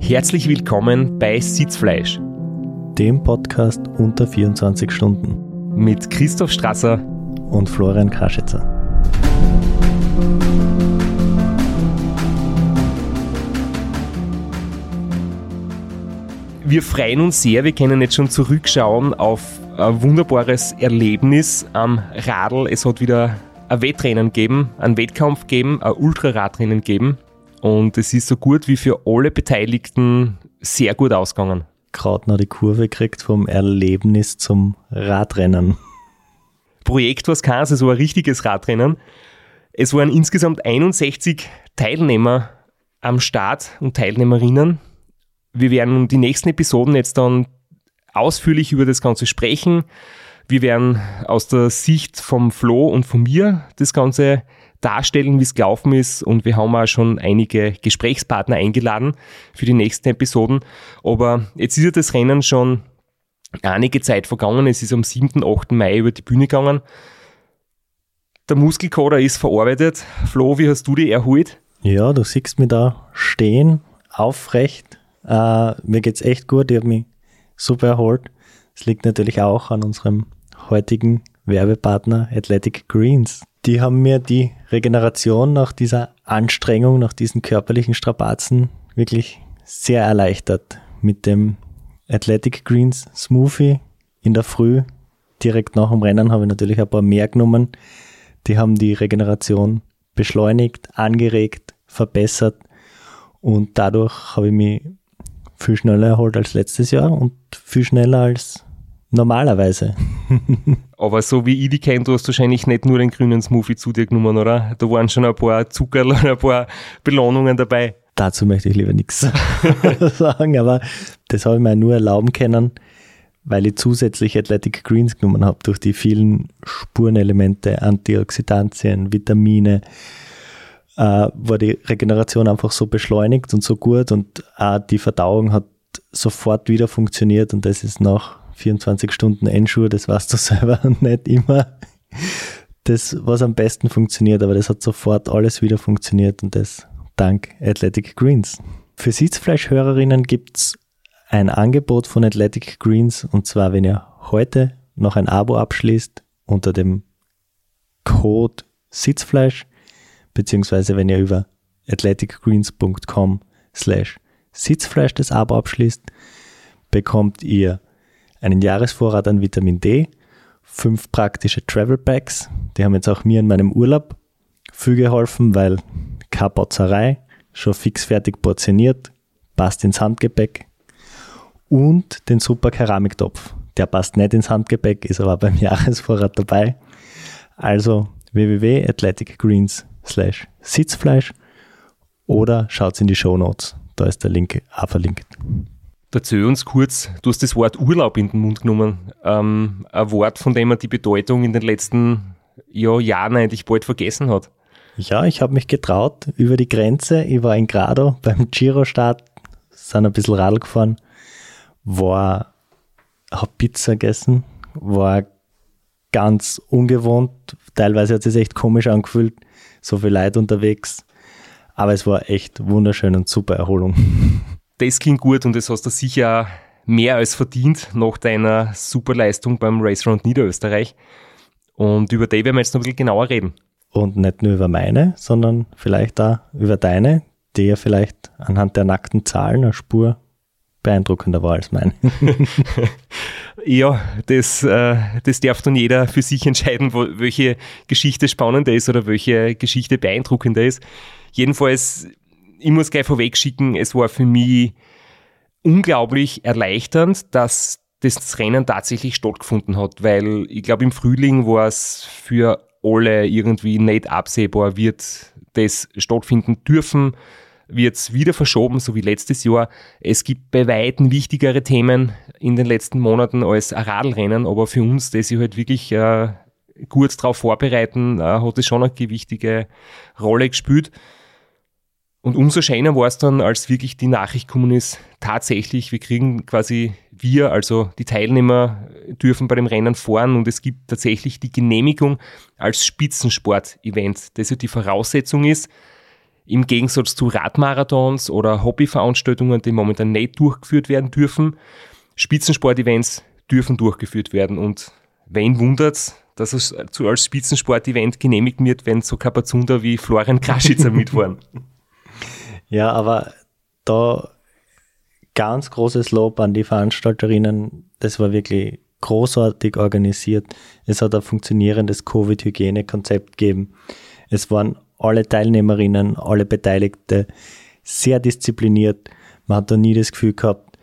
Herzlich willkommen bei Sitzfleisch, dem Podcast unter 24 Stunden mit Christoph Strasser und Florian Kraschitzer. Wir freuen uns sehr, wir können jetzt schon zurückschauen auf ein wunderbares Erlebnis am Radl. Es hat wieder ein Wettrennen gegeben, einen Wettkampf gegeben, ein Ultraradrennen gegeben. Und es ist so gut wie für alle Beteiligten sehr gut ausgegangen. Gerade noch die Kurve gekriegt vom Erlebnis zum Radrennen. Projekt was keins, es war ein richtiges Radrennen. Es waren insgesamt 61 Teilnehmer am Start und Teilnehmerinnen. Wir werden die nächsten Episoden jetzt dann ausführlich über das Ganze sprechen. Wir werden aus der Sicht vom Flo und von mir das Ganze darstellen, wie es gelaufen ist. Und wir haben auch schon einige Gesprächspartner eingeladen für die nächsten Episoden. Aber jetzt ist ja das Rennen schon einige Zeit vergangen. Es ist am 7., 8. Mai über die Bühne gegangen. Der Muskelkater ist verarbeitet. Flo, wie hast du die erholt? Ja, du siehst mich da stehen, aufrecht. Äh, mir geht's echt gut. Ich habe mich super erholt. Es liegt natürlich auch an unserem heutigen Werbepartner Athletic Greens. Die haben mir die Regeneration nach dieser Anstrengung, nach diesen körperlichen Strapazen wirklich sehr erleichtert. Mit dem Athletic Greens Smoothie in der Früh, direkt nach dem Rennen, habe ich natürlich ein paar mehr genommen. Die haben die Regeneration beschleunigt, angeregt, verbessert und dadurch habe ich mich viel schneller erholt als letztes Jahr und viel schneller als normalerweise. Aber so wie ich die kenne, du hast wahrscheinlich nicht nur den grünen Smoothie zu dir genommen, oder? Da waren schon ein paar Zuckerl und ein paar Belohnungen dabei. Dazu möchte ich lieber nichts sagen, aber das habe ich mir nur erlauben können, weil ich zusätzlich Athletic Greens genommen habe, durch die vielen Spurenelemente, Antioxidantien, Vitamine, äh, war die Regeneration einfach so beschleunigt und so gut und auch die Verdauung hat sofort wieder funktioniert und das ist nach 24 Stunden Endschuhe, das weißt du selber nicht immer das, was am besten funktioniert, aber das hat sofort alles wieder funktioniert und das dank Athletic Greens. Für Sitzfleischhörerinnen gibt es ein Angebot von Athletic Greens und zwar, wenn ihr heute noch ein Abo abschließt unter dem Code Sitzfleisch, beziehungsweise wenn ihr über athleticgreens.com slash Sitzfleisch das Abo abschließt, bekommt ihr einen Jahresvorrat an Vitamin D, fünf praktische Travel Packs. Die haben jetzt auch mir in meinem Urlaub viel geholfen, weil keine Botzerei, schon fix fertig portioniert, passt ins Handgepäck. Und den super Keramiktopf. Der passt nicht ins Handgepäck, ist aber beim Jahresvorrat dabei. Also www.athleticgreens Sitzfleisch oder schaut in die Show Notes. Da ist der Link auch verlinkt. Erzähl uns kurz, du hast das Wort Urlaub in den Mund genommen. Ähm, ein Wort, von dem man die Bedeutung in den letzten ja, Jahren eigentlich bald vergessen hat. Ja, ich habe mich getraut über die Grenze. Ich war in Grado beim Giro-Start, sind ein bisschen Radl gefahren, war, habe Pizza gegessen, war ganz ungewohnt. Teilweise hat es sich echt komisch angefühlt, so viel Leid unterwegs. Aber es war echt wunderschön und super Erholung. das klingt gut und das hast du sicher mehr als verdient nach deiner Superleistung beim Race Round Niederösterreich. Und über die werden wir jetzt noch ein bisschen genauer reden. Und nicht nur über meine, sondern vielleicht auch über deine, die ja vielleicht anhand der nackten Zahlen eine Spur beeindruckender war als meine. ja, das, äh, das darf dann jeder für sich entscheiden, wo, welche Geschichte spannender ist oder welche Geschichte beeindruckender ist. Jedenfalls ich muss gleich vorweg schicken, es war für mich unglaublich erleichternd, dass das Rennen tatsächlich stattgefunden hat, weil ich glaube, im Frühling war es für alle irgendwie nicht absehbar, wird das stattfinden dürfen, wird es wieder verschoben, so wie letztes Jahr. Es gibt bei Weitem wichtigere Themen in den letzten Monaten als ein Radlrennen, aber für uns, das ich halt wirklich äh, gut darauf vorbereiten, äh, hat es schon eine gewichtige Rolle gespielt. Und umso schöner war es dann, als wirklich die Nachricht gekommen ist, tatsächlich, wir kriegen quasi, wir, also die Teilnehmer, dürfen bei dem Rennen fahren und es gibt tatsächlich die Genehmigung als Spitzensport-Event. Das ja die Voraussetzung ist. Im Gegensatz zu Radmarathons oder Hobbyveranstaltungen, die momentan nicht durchgeführt werden dürfen, Spitzensportevents dürfen durchgeführt werden. Und wen wundert's, dass es als Spitzensportevent genehmigt wird, wenn so Kapazunder wie Florian Kraschitzer mitfahren. Ja, aber da ganz großes Lob an die Veranstalterinnen. Das war wirklich großartig organisiert. Es hat ein funktionierendes Covid-Hygienekonzept gegeben. Es waren alle Teilnehmerinnen, alle Beteiligte sehr diszipliniert. Man hat da nie das Gefühl gehabt,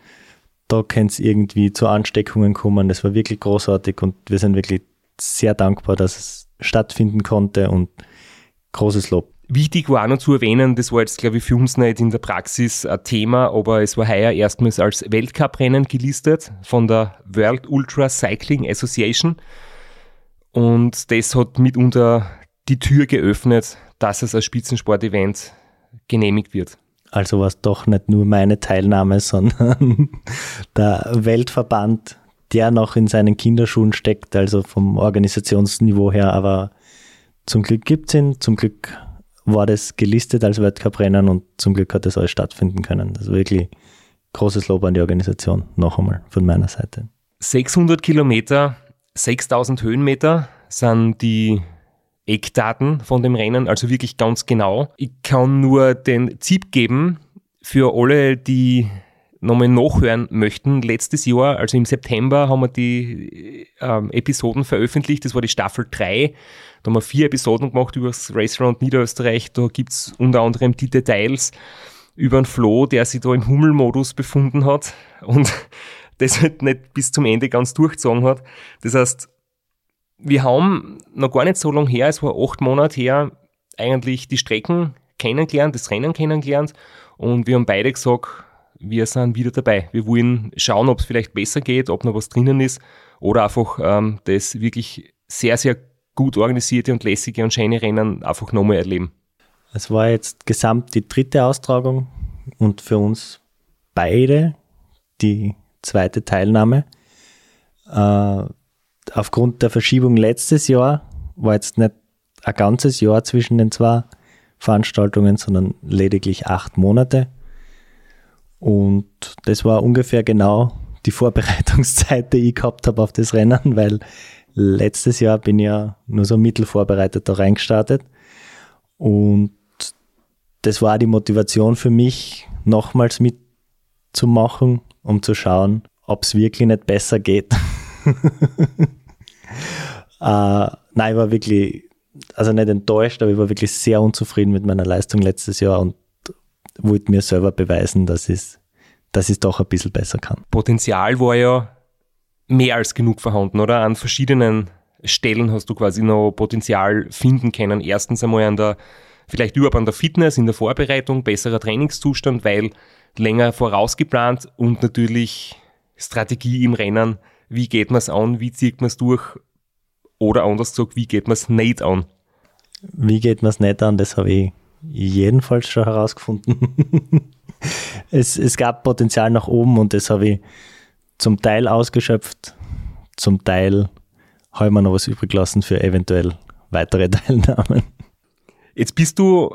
da kann es irgendwie zu Ansteckungen kommen. Das war wirklich großartig und wir sind wirklich sehr dankbar, dass es stattfinden konnte und großes Lob. Wichtig war noch zu erwähnen, das war jetzt, glaube ich, für uns nicht in der Praxis ein Thema, aber es war heuer erstmals als Weltcuprennen gelistet von der World Ultra Cycling Association. Und das hat mitunter die Tür geöffnet, dass es als Spitzensportevent genehmigt wird. Also war es doch nicht nur meine Teilnahme, sondern der Weltverband, der noch in seinen Kinderschuhen steckt, also vom Organisationsniveau her, aber zum Glück gibt es ihn, zum Glück war das gelistet als Weltcuprennen und zum Glück hat das alles stattfinden können. Also wirklich großes Lob an die Organisation, noch einmal von meiner Seite. 600 Kilometer, 6000 Höhenmeter sind die Eckdaten von dem Rennen, also wirklich ganz genau. Ich kann nur den Tipp geben für alle, die nochmal nachhören möchten. Letztes Jahr, also im September, haben wir die ähm, Episoden veröffentlicht. Das war die Staffel 3. Da haben wir vier Episoden gemacht über das Race Round Niederösterreich. Da gibt es unter anderem die Details über einen Flo, der sich da im Hummelmodus befunden hat und das halt nicht bis zum Ende ganz durchgezogen hat. Das heißt, wir haben noch gar nicht so lange her, es war acht Monate her, eigentlich die Strecken kennengelernt, das Rennen kennengelernt und wir haben beide gesagt, wir sind wieder dabei. Wir wollen schauen, ob es vielleicht besser geht, ob noch was drinnen ist oder einfach ähm, das wirklich sehr, sehr gut organisierte und lässige und schöne Rennen einfach nochmal erleben. Es war jetzt gesamt die dritte Austragung und für uns beide die zweite Teilnahme. Äh, aufgrund der Verschiebung letztes Jahr war jetzt nicht ein ganzes Jahr zwischen den zwei Veranstaltungen, sondern lediglich acht Monate. Und das war ungefähr genau die Vorbereitungszeit, die ich gehabt habe auf das Rennen, weil letztes Jahr bin ich ja nur so mittelvorbereitet da reingestartet. Und das war die Motivation für mich, nochmals mitzumachen, um zu schauen, ob es wirklich nicht besser geht. äh, nein, ich war wirklich, also nicht enttäuscht, aber ich war wirklich sehr unzufrieden mit meiner Leistung letztes Jahr und wollte mir selber beweisen, dass ich dass es doch ein bisschen besser kann. Potenzial war ja mehr als genug vorhanden, oder? An verschiedenen Stellen hast du quasi noch Potenzial finden können. Erstens einmal an der, vielleicht überhaupt an der Fitness, in der Vorbereitung, besserer Trainingszustand, weil länger vorausgeplant und natürlich Strategie im Rennen wie geht man es an, wie zieht man es durch oder anders gesagt, wie geht man es nicht an? Wie geht man es nicht an, das habe ich jedenfalls schon herausgefunden. es, es gab Potenzial nach oben und das habe ich zum Teil ausgeschöpft, zum Teil habe ich mir noch was übrig gelassen für eventuell weitere Teilnahmen. Jetzt bist du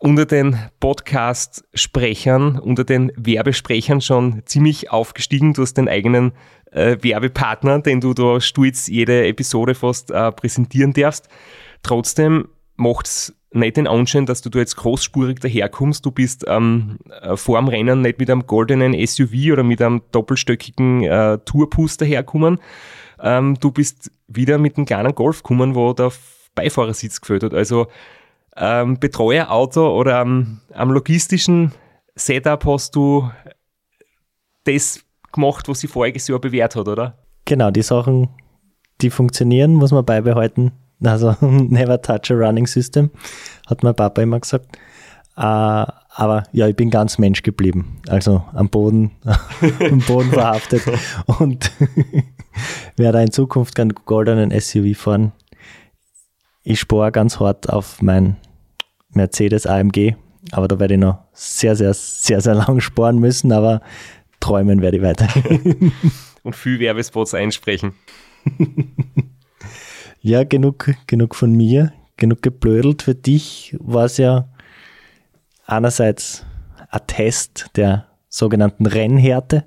unter den Podcast-Sprechern, unter den Werbesprechern schon ziemlich aufgestiegen. Du hast den eigenen äh, Werbepartner, den du da stolz jede Episode fast äh, präsentieren darfst. Trotzdem macht es nicht den Anschein, dass du da jetzt großspurig daherkommst. Du bist ähm, äh, vor dem Rennen nicht mit einem goldenen SUV oder mit einem doppelstöckigen äh, Tourbus daherkommen. Ähm, du bist wieder mit einem kleinen Golf gekommen, wo der Beifahrersitz gefällt hat. Also ähm, Betreuerauto oder am, am logistischen Setup hast du das gemacht, was sie voriges Jahr bewährt hat, oder? Genau, die Sachen, die funktionieren, muss man beibehalten. Also never touch a running system, hat mein Papa immer gesagt. Uh, aber ja, ich bin ganz Mensch geblieben. Also am Boden, am Boden verhaftet und werde in Zukunft keinen goldenen SUV fahren. Ich spare ganz hart auf mein Mercedes AMG, aber da werde ich noch sehr, sehr, sehr, sehr lang sparen müssen, aber träumen werde ich weiter. Und viel Werbespots einsprechen. Ja, genug, genug von mir, genug geblödelt. Für dich war es ja einerseits ein Test der sogenannten Rennhärte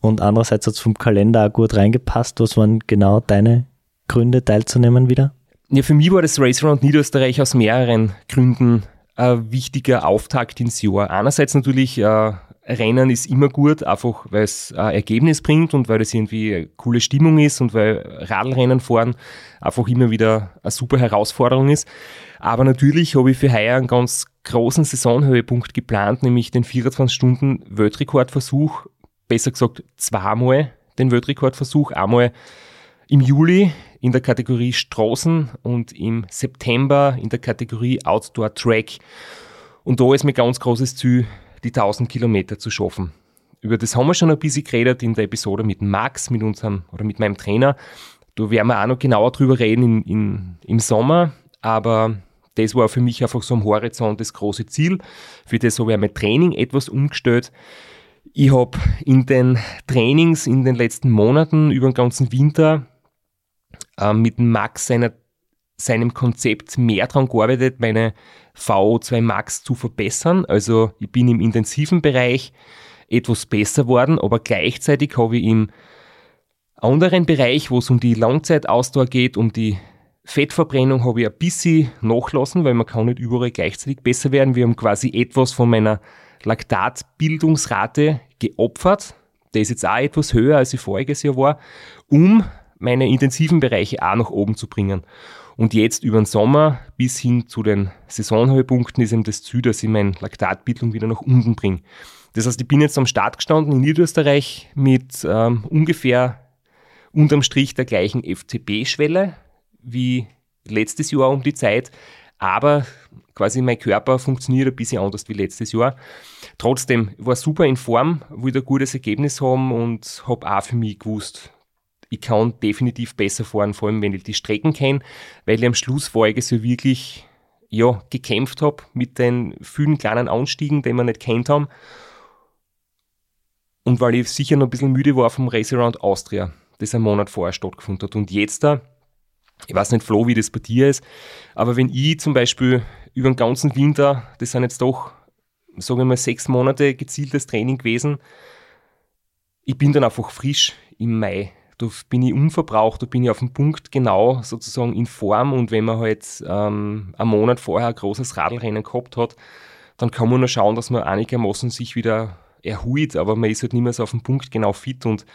und andererseits hat es vom Kalender auch gut reingepasst. Was waren genau deine Gründe teilzunehmen wieder? Ja, für mich war das Race Around Niederösterreich aus mehreren Gründen ein wichtiger Auftakt ins Jahr. Einerseits natürlich, äh, Rennen ist immer gut, einfach weil es ein Ergebnis bringt und weil es irgendwie eine coole Stimmung ist und weil Radlrennen fahren einfach immer wieder eine super Herausforderung ist. Aber natürlich habe ich für heuer einen ganz großen Saisonhöhepunkt geplant, nämlich den 24-Stunden-Weltrekordversuch, besser gesagt zweimal den Weltrekordversuch, einmal im Juli in der Kategorie Straßen und im September in der Kategorie Outdoor Track. Und da ist mir ganz großes Ziel, die 1000 Kilometer zu schaffen. Über das haben wir schon ein bisschen geredet in der Episode mit Max, mit unserem oder mit meinem Trainer. Da werden wir auch noch genauer drüber reden in, in, im Sommer, aber das war für mich einfach so am Horizont das große Ziel. Für das habe ich mein Training etwas umgestellt. Ich habe in den Trainings in den letzten Monaten über den ganzen Winter äh, mit Max seiner, seinem Konzept mehr daran gearbeitet, meine VO2 Max zu verbessern. Also ich bin im intensiven Bereich etwas besser worden, aber gleichzeitig habe ich im anderen Bereich, wo es um die Langzeitausdauer geht, um die Fettverbrennung habe ich ein bisschen nachlassen, weil man kann nicht überall gleichzeitig besser werden. Wir haben quasi etwas von meiner Laktatbildungsrate geopfert. Der ist jetzt auch etwas höher, als ich voriges Jahr war, um meine intensiven Bereiche auch nach oben zu bringen. Und jetzt über den Sommer bis hin zu den Saisonhöhepunkten ist eben das Ziel, dass ich meine Laktatbildung wieder nach unten bringe. Das heißt, ich bin jetzt am Start gestanden in Niederösterreich mit ähm, ungefähr unterm Strich der gleichen FCB-Schwelle, wie letztes Jahr um die Zeit, aber quasi mein Körper funktioniert ein bisschen anders wie letztes Jahr. Trotzdem war super in Form, wollte ein gutes Ergebnis haben und habe auch für mich gewusst, ich kann definitiv besser fahren, vor allem wenn ich die Strecken kenne, weil ich am Schluss voriges Jahr wirklich ja, gekämpft habe mit den vielen kleinen Anstiegen, die wir nicht kennt haben. Und weil ich sicher noch ein bisschen müde war vom Race Around Austria, das einen Monat vorher stattgefunden hat. Und jetzt da, ich weiß nicht, Flo, wie das bei dir ist, aber wenn ich zum Beispiel über den ganzen Winter, das sind jetzt doch, sagen wir mal, sechs Monate gezieltes Training gewesen, ich bin dann einfach frisch im Mai. Da bin ich unverbraucht, da bin ich auf dem Punkt genau sozusagen in Form und wenn man halt ähm, einen Monat vorher ein großes Radlrennen gehabt hat, dann kann man nur schauen, dass man einigermaßen sich wieder erholt, aber man ist halt nicht mehr so auf dem Punkt genau fit und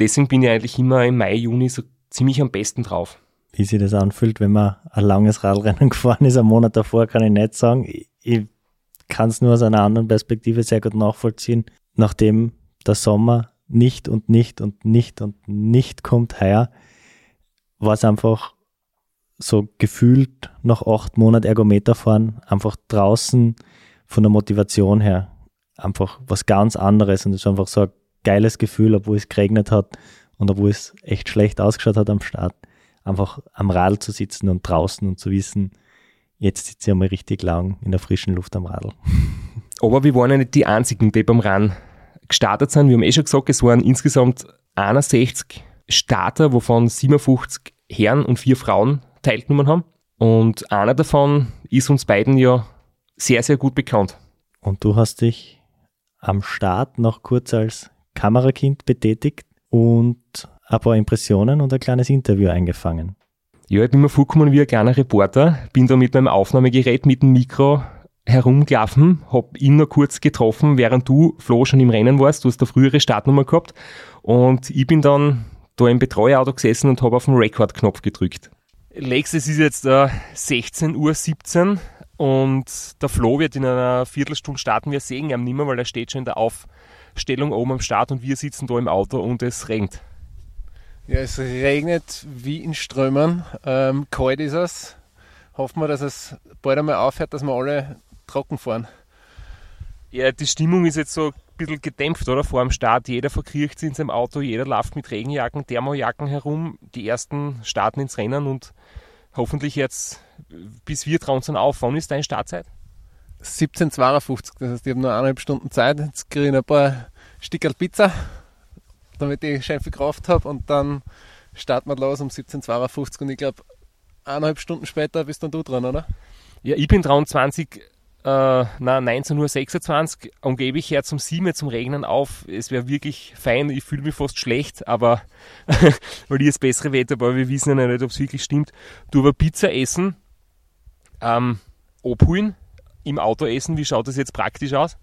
deswegen bin ich eigentlich immer im Mai, Juni so ziemlich am besten drauf wie sich das anfühlt, wenn man ein langes Radrennen gefahren ist. Einen Monat davor kann ich nicht sagen. Ich kann es nur aus einer anderen Perspektive sehr gut nachvollziehen. Nachdem der Sommer nicht und nicht und nicht und nicht kommt heuer, war es einfach so gefühlt nach acht Monaten Ergometer fahren, einfach draußen von der Motivation her einfach was ganz anderes und es ist einfach so ein geiles Gefühl, obwohl es geregnet hat und obwohl es echt schlecht ausgeschaut hat am Start einfach am Radl zu sitzen und draußen und zu wissen, jetzt sitze ich einmal richtig lang in der frischen Luft am Radl. Aber wir waren ja nicht die einzigen, die beim Rennen gestartet sind. Wir haben eh schon gesagt, es waren insgesamt 61 Starter, wovon 57 Herren und vier Frauen teilgenommen haben. Und einer davon ist uns beiden ja sehr, sehr gut bekannt. Und du hast dich am Start noch kurz als Kamerakind betätigt und ein paar Impressionen und ein kleines Interview eingefangen. Ja, ich bin mir vorgekommen wie ein kleiner Reporter, bin da mit meinem Aufnahmegerät mit dem Mikro herumgelaufen, hab ihn noch kurz getroffen, während du, Flo, schon im Rennen warst. Du hast eine frühere Startnummer gehabt und ich bin dann da im Betreuerauto gesessen und habe auf den Record-Knopf gedrückt. Lex, es ist jetzt äh, 16.17 Uhr und der Flo wird in einer Viertelstunde starten. Wir sehen ihn nicht mehr, weil er steht schon in der Aufstellung oben am Start und wir sitzen da im Auto und es regnet. Ja, es regnet wie in Strömen. Ähm, kalt ist es. Hoffen wir, dass es bald einmal aufhört, dass wir alle trocken fahren. Ja, die Stimmung ist jetzt so ein bisschen gedämpft, oder? Vor dem Start. Jeder verkriecht sich in seinem Auto, jeder läuft mit Regenjacken, Thermojacken herum. Die ersten starten ins Rennen und hoffentlich jetzt, bis wir trauen sind auf. Wann ist deine Startzeit? 17,52. Das heißt, ich habe nur eineinhalb Stunden Zeit. Jetzt kriege ich ein paar Stickerl Pizza damit ich schön viel Kraft habe und dann starten wir los um 17.52 und ich glaube, eineinhalb Stunden später bist dann du dran, oder? Ja, ich bin dran 20 äh, na, 19.26 Uhr und gebe ich her zum 7 zum Regnen auf. Es wäre wirklich fein, ich fühle mich fast schlecht, aber weil ich das bessere Wetter, aber wir wissen ja nicht, ob es wirklich stimmt. Du aber Pizza essen, ähm, abholen, im Auto essen, wie schaut das jetzt praktisch aus?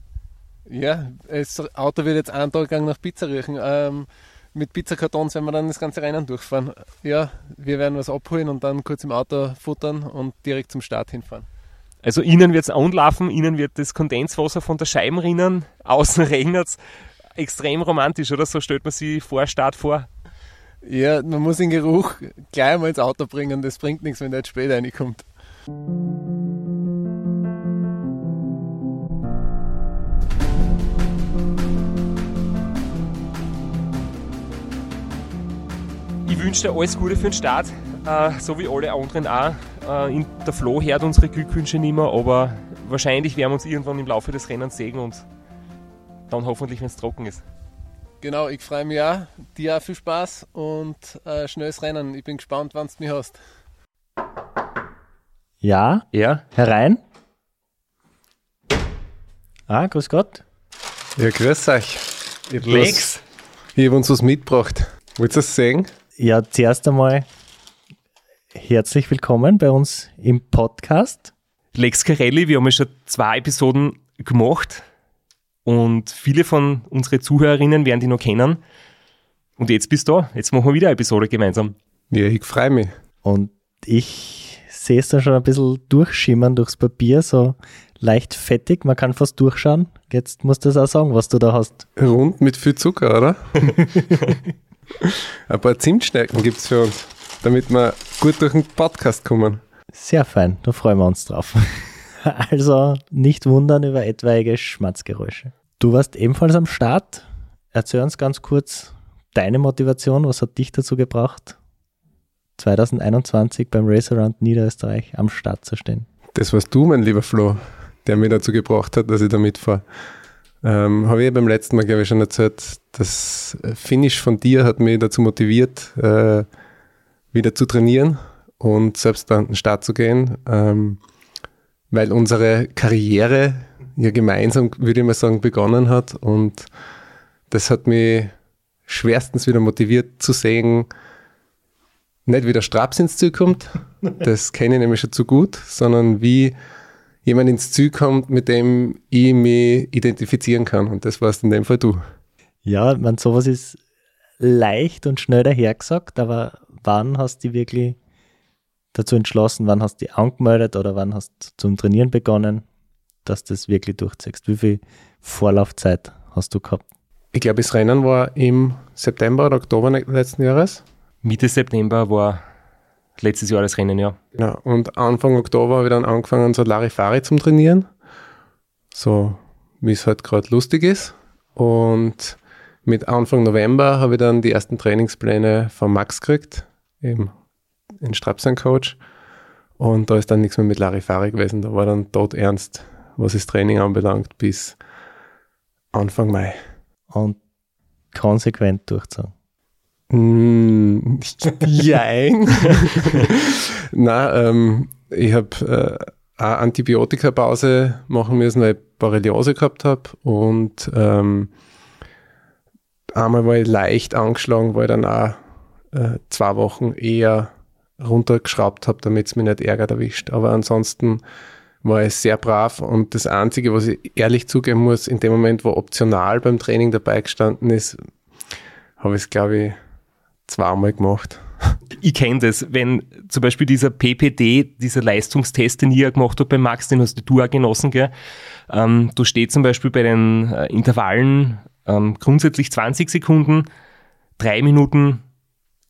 Ja, das Auto wird jetzt einen Tag lang nach Pizza riechen. Ähm, mit Pizzakartons werden wir dann das ganze Rennen durchfahren. Ja, wir werden was abholen und dann kurz im Auto futtern und direkt zum Start hinfahren. Also innen wird es anlaufen, innen wird das Kondenswasser von der Scheibe rinnen, außen regnet es. Extrem romantisch, oder? So stellt man sich vor Start vor. Ja, man muss den Geruch gleich mal ins Auto bringen, das bringt nichts, wenn der jetzt später reinkommt. Ich wünsche dir alles Gute für den Start, äh, so wie alle anderen auch. Äh, in der Flo hört unsere Glückwünsche nicht mehr, aber wahrscheinlich werden wir uns irgendwann im Laufe des Rennens sehen und dann hoffentlich, wenn es trocken ist. Genau, ich freue mich auch. Dir auch viel Spaß und äh, schnelles Rennen. Ich bin gespannt, wann du mich hast. Ja, Ja, herein. Ah, grüß Gott. Ja, grüß euch. Ich habe Lex. hab uns was mitgebracht. Wollt ihr das sehen? Ja, zuerst einmal herzlich willkommen bei uns im Podcast. Lex Carelli, wir haben ja schon zwei Episoden gemacht und viele von unseren Zuhörerinnen werden die noch kennen. Und jetzt bist du da, jetzt machen wir wieder eine Episode gemeinsam. Ja, ich freue mich. Und ich sehe es da schon ein bisschen durchschimmern durchs Papier, so leicht fettig, man kann fast durchschauen. Jetzt musst du das auch sagen, was du da hast. Rund mit viel Zucker, oder? Ein paar Zimtschnecken gibt es für uns, damit wir gut durch den Podcast kommen. Sehr fein, da freuen wir uns drauf. Also nicht wundern über etwaige Schmatzgeräusche. Du warst ebenfalls am Start. Erzähl uns ganz kurz deine Motivation. Was hat dich dazu gebracht, 2021 beim Race Around Niederösterreich am Start zu stehen? Das warst du, mein lieber Flo, der mich dazu gebracht hat, dass ich da mitfahre. Ähm, Habe ich beim letzten Mal, glaube ich, schon erzählt, das Finish von dir hat mich dazu motiviert, äh, wieder zu trainieren und selbst an den Start zu gehen, ähm, weil unsere Karriere ja gemeinsam, würde ich mal sagen, begonnen hat und das hat mich schwerstens wieder motiviert zu sehen, nicht wie der Straps ins Ziel kommt, das kenne ich nämlich schon zu gut, sondern wie jemand ins Ziel kommt, mit dem ich mich identifizieren kann. Und das warst in dem Fall du. Ja, man, sowas ist leicht und schnell dahergesagt, aber wann hast du dich wirklich dazu entschlossen, wann hast du dich angemeldet oder wann hast du zum Trainieren begonnen, dass du das wirklich durchziehst? Wie viel Vorlaufzeit hast du gehabt? Ich glaube, das Rennen war im September oder Oktober letzten Jahres. Mitte September war letztes Jahr das Rennen, ja. Genau. Und Anfang Oktober habe ich dann angefangen, so Larifari zum Trainieren. So, wie es halt gerade lustig ist. Und mit Anfang November habe ich dann die ersten Trainingspläne von Max gekriegt, eben in Strapsan Coach. Und da ist dann nichts mehr mit Larifari gewesen. Da war dann tot ernst, was das Training anbelangt, bis Anfang Mai. Und konsequent durchzogen. Mm, Jein. Na, ähm, ich habe äh, eine Antibiotikapause machen müssen, weil ich Borreliose gehabt habe und ähm, einmal war ich leicht angeschlagen, weil ich dann auch äh, zwei Wochen eher runtergeschraubt habe, damit es mich nicht ärgert erwischt. Aber ansonsten war ich sehr brav und das Einzige, was ich ehrlich zugeben muss, in dem Moment, wo optional beim Training dabei gestanden ist, habe ich es, glaube ich, zweimal gemacht. Ich kenne das, wenn zum Beispiel dieser PPD, dieser Leistungstest, den ich ja gemacht habe bei Max, den hast du auch genossen, gell? Ähm, da steht zum Beispiel bei den äh, Intervallen ähm, grundsätzlich 20 Sekunden, 3 Minuten,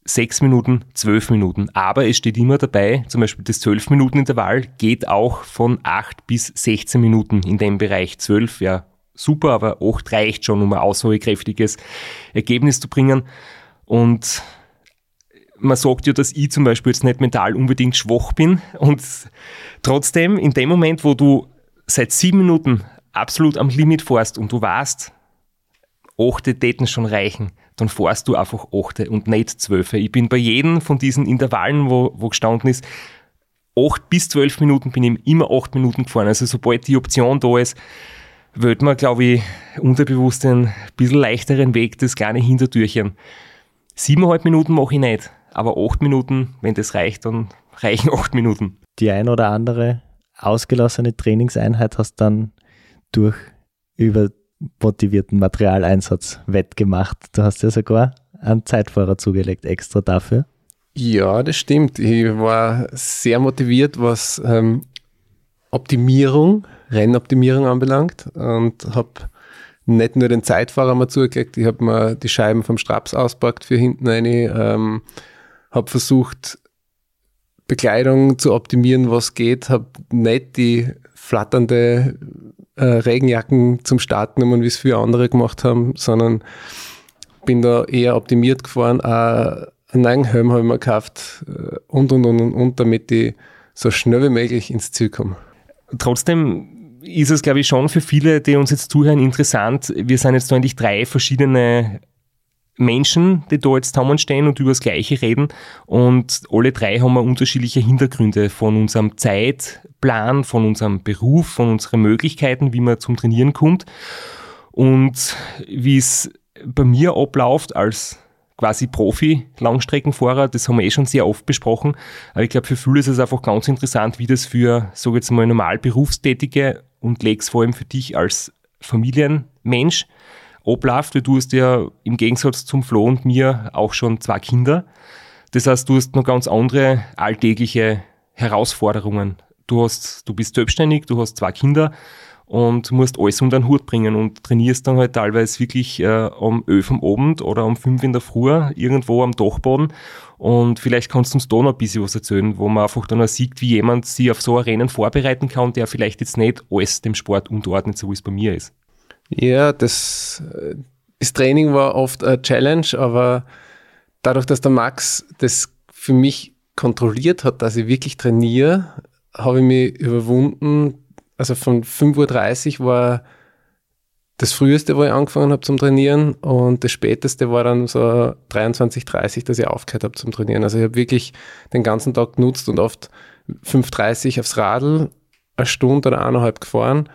6 Minuten, 12 Minuten. Aber es steht immer dabei, zum Beispiel das 12-Minuten-Intervall geht auch von 8 bis 16 Minuten in dem Bereich. 12, ja, super, aber 8 reicht schon, um ein aussagekräftiges Ergebnis zu bringen. Und man sagt ja, dass ich zum Beispiel jetzt nicht mental unbedingt schwach bin und trotzdem in dem Moment, wo du seit sieben Minuten absolut am Limit fährst und du weißt, achte täten schon reichen, dann fährst du einfach achte und nicht zwölfe. Ich bin bei jedem von diesen Intervallen, wo, wo gestanden ist, acht bis zwölf Minuten bin ich immer acht Minuten gefahren. Also sobald die Option da ist, wird man, glaube ich, unterbewusst einen bisschen leichteren Weg, das kleine Hintertürchen. Siebeneinhalb Minuten mache ich nicht, aber acht Minuten, wenn das reicht, dann reichen acht Minuten. Die ein oder andere ausgelassene Trainingseinheit hast dann durch übermotivierten Materialeinsatz wettgemacht. Du hast ja sogar einen Zeitfahrer zugelegt, extra dafür. Ja, das stimmt. Ich war sehr motiviert, was ähm, Optimierung, Rennoptimierung anbelangt und habe nicht nur den Zeitfahrer mal zugelegt, ich habe mir die Scheiben vom Straps auspackt für hinten eine, ähm, habe versucht, Bekleidung zu optimieren, was geht, habe nicht die flatternde äh, Regenjacken zum Start genommen, wie es viele andere gemacht haben, sondern bin da eher optimiert gefahren. Auch einen neuen Helm habe ich mir gekauft äh, und, und, und, und, und, damit ich so schnell wie möglich ins Ziel komme. Trotzdem ist es, glaube ich, schon für viele, die uns jetzt zuhören, interessant. Wir sind jetzt eigentlich drei verschiedene Menschen, die da jetzt zusammenstehen und über das Gleiche reden. Und alle drei haben wir unterschiedliche Hintergründe von unserem Zeitplan, von unserem Beruf, von unseren Möglichkeiten, wie man zum Trainieren kommt. Und wie es bei mir abläuft als quasi Profi-Langstreckenfahrer, das haben wir eh schon sehr oft besprochen. Aber ich glaube, für viele ist es einfach ganz interessant, wie das für, sag jetzt mal, normal Berufstätige und leg's vor allem für dich als Familienmensch weil du hast ja im Gegensatz zum Flo und mir auch schon zwei Kinder. Das heißt, du hast noch ganz andere alltägliche Herausforderungen. Du hast, du bist selbstständig, du hast zwei Kinder und musst alles unter den Hut bringen und trainierst dann halt teilweise wirklich äh, um 11 am Abend oder um 5 in der Früh irgendwo am Dachboden und vielleicht kannst du uns da noch ein bisschen was erzählen, wo man einfach dann auch sieht, wie jemand sich auf so ein Rennen vorbereiten kann, der vielleicht jetzt nicht alles dem Sport unterordnet, so wie es bei mir ist. Ja, das, das Training war oft eine Challenge, aber dadurch, dass der Max das für mich kontrolliert hat, dass ich wirklich trainiere, habe ich mich überwunden, also von 5.30 Uhr war das früheste, wo ich angefangen habe zum Trainieren und das späteste war dann so 23.30 Uhr, dass ich aufgehört habe zum Trainieren. Also ich habe wirklich den ganzen Tag genutzt und oft 5.30 Uhr aufs Radl, eine Stunde oder eineinhalb gefahren.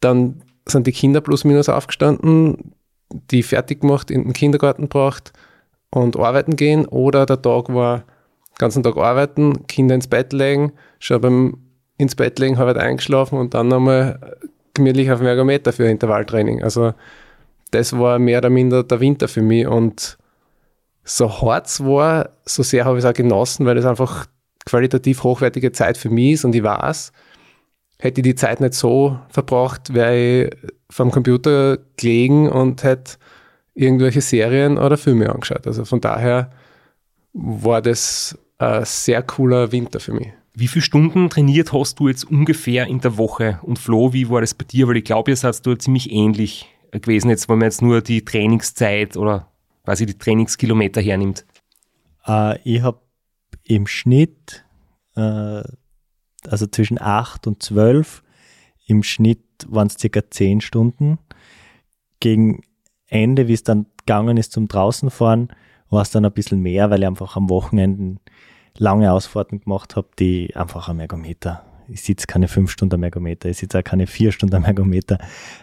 Dann sind die Kinder plus minus aufgestanden, die fertig gemacht, in den Kindergarten gebracht und arbeiten gehen. Oder der Tag war den ganzen Tag arbeiten, Kinder ins Bett legen, schon beim ins Bett legen, habe halt eingeschlafen und dann nochmal gemütlich auf dem Ergometer für Intervalltraining. Also das war mehr oder minder der Winter für mich und so hart es war, so sehr habe ich es auch genossen, weil es einfach qualitativ hochwertige Zeit für mich ist und ich weiß, hätte ich die Zeit nicht so verbraucht, wäre ich vom Computer gelegen und hätte irgendwelche Serien oder Filme angeschaut. Also von daher war das ein sehr cooler Winter für mich. Wie viele Stunden trainiert hast du jetzt ungefähr in der Woche? Und Flo, wie war das bei dir? Weil ich glaube, ihr seid da ziemlich ähnlich gewesen, jetzt wenn man jetzt nur die Trainingszeit oder quasi die Trainingskilometer hernimmt. Äh, ich habe im Schnitt, äh, also zwischen 8 und 12, im Schnitt waren es circa 10 Stunden. Gegen Ende, wie es dann gegangen ist zum Draußenfahren, war es dann ein bisschen mehr, weil ich einfach am Wochenende lange Ausfahrten gemacht habe, die einfach am Ergometer, ich sitze keine fünf Stunden am Ergometer, ich sitze auch keine vier Stunden am Ergometer.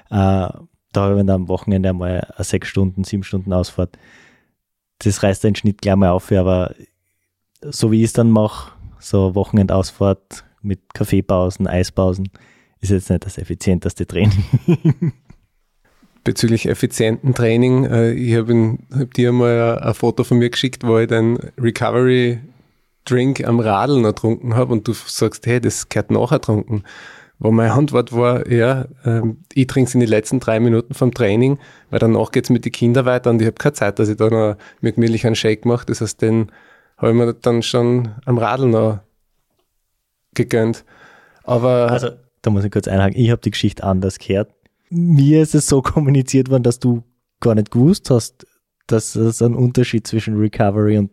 Äh, da habe ich dann am Wochenende einmal eine sechs Stunden, sieben Stunden Ausfahrt. Das reißt den Schnitt gleich mal auf, aber so wie ich es dann mache, so Wochenendausfahrt mit Kaffeepausen, Eispausen, ist jetzt nicht das effizienteste Training. Bezüglich effizienten Training, äh, ich habe hab dir mal ein Foto von mir geschickt, wo ich dann Recovery Drink am Radl noch getrunken habe und du sagst, hey, das gehört nachher trunken. Wo meine Antwort war, ja, ähm, ich trinke es in den letzten drei Minuten vom Training, weil danach geht es mit den Kindern weiter und ich habe keine Zeit, dass ich da noch mit gemütlich einen Shake mache. Das heißt, den habe ich mir dann schon am Radl noch gegönnt. Aber also, da muss ich kurz einhaken, ich habe die Geschichte anders gehört. Mir ist es so kommuniziert worden, dass du gar nicht gewusst hast, dass es einen Unterschied zwischen Recovery und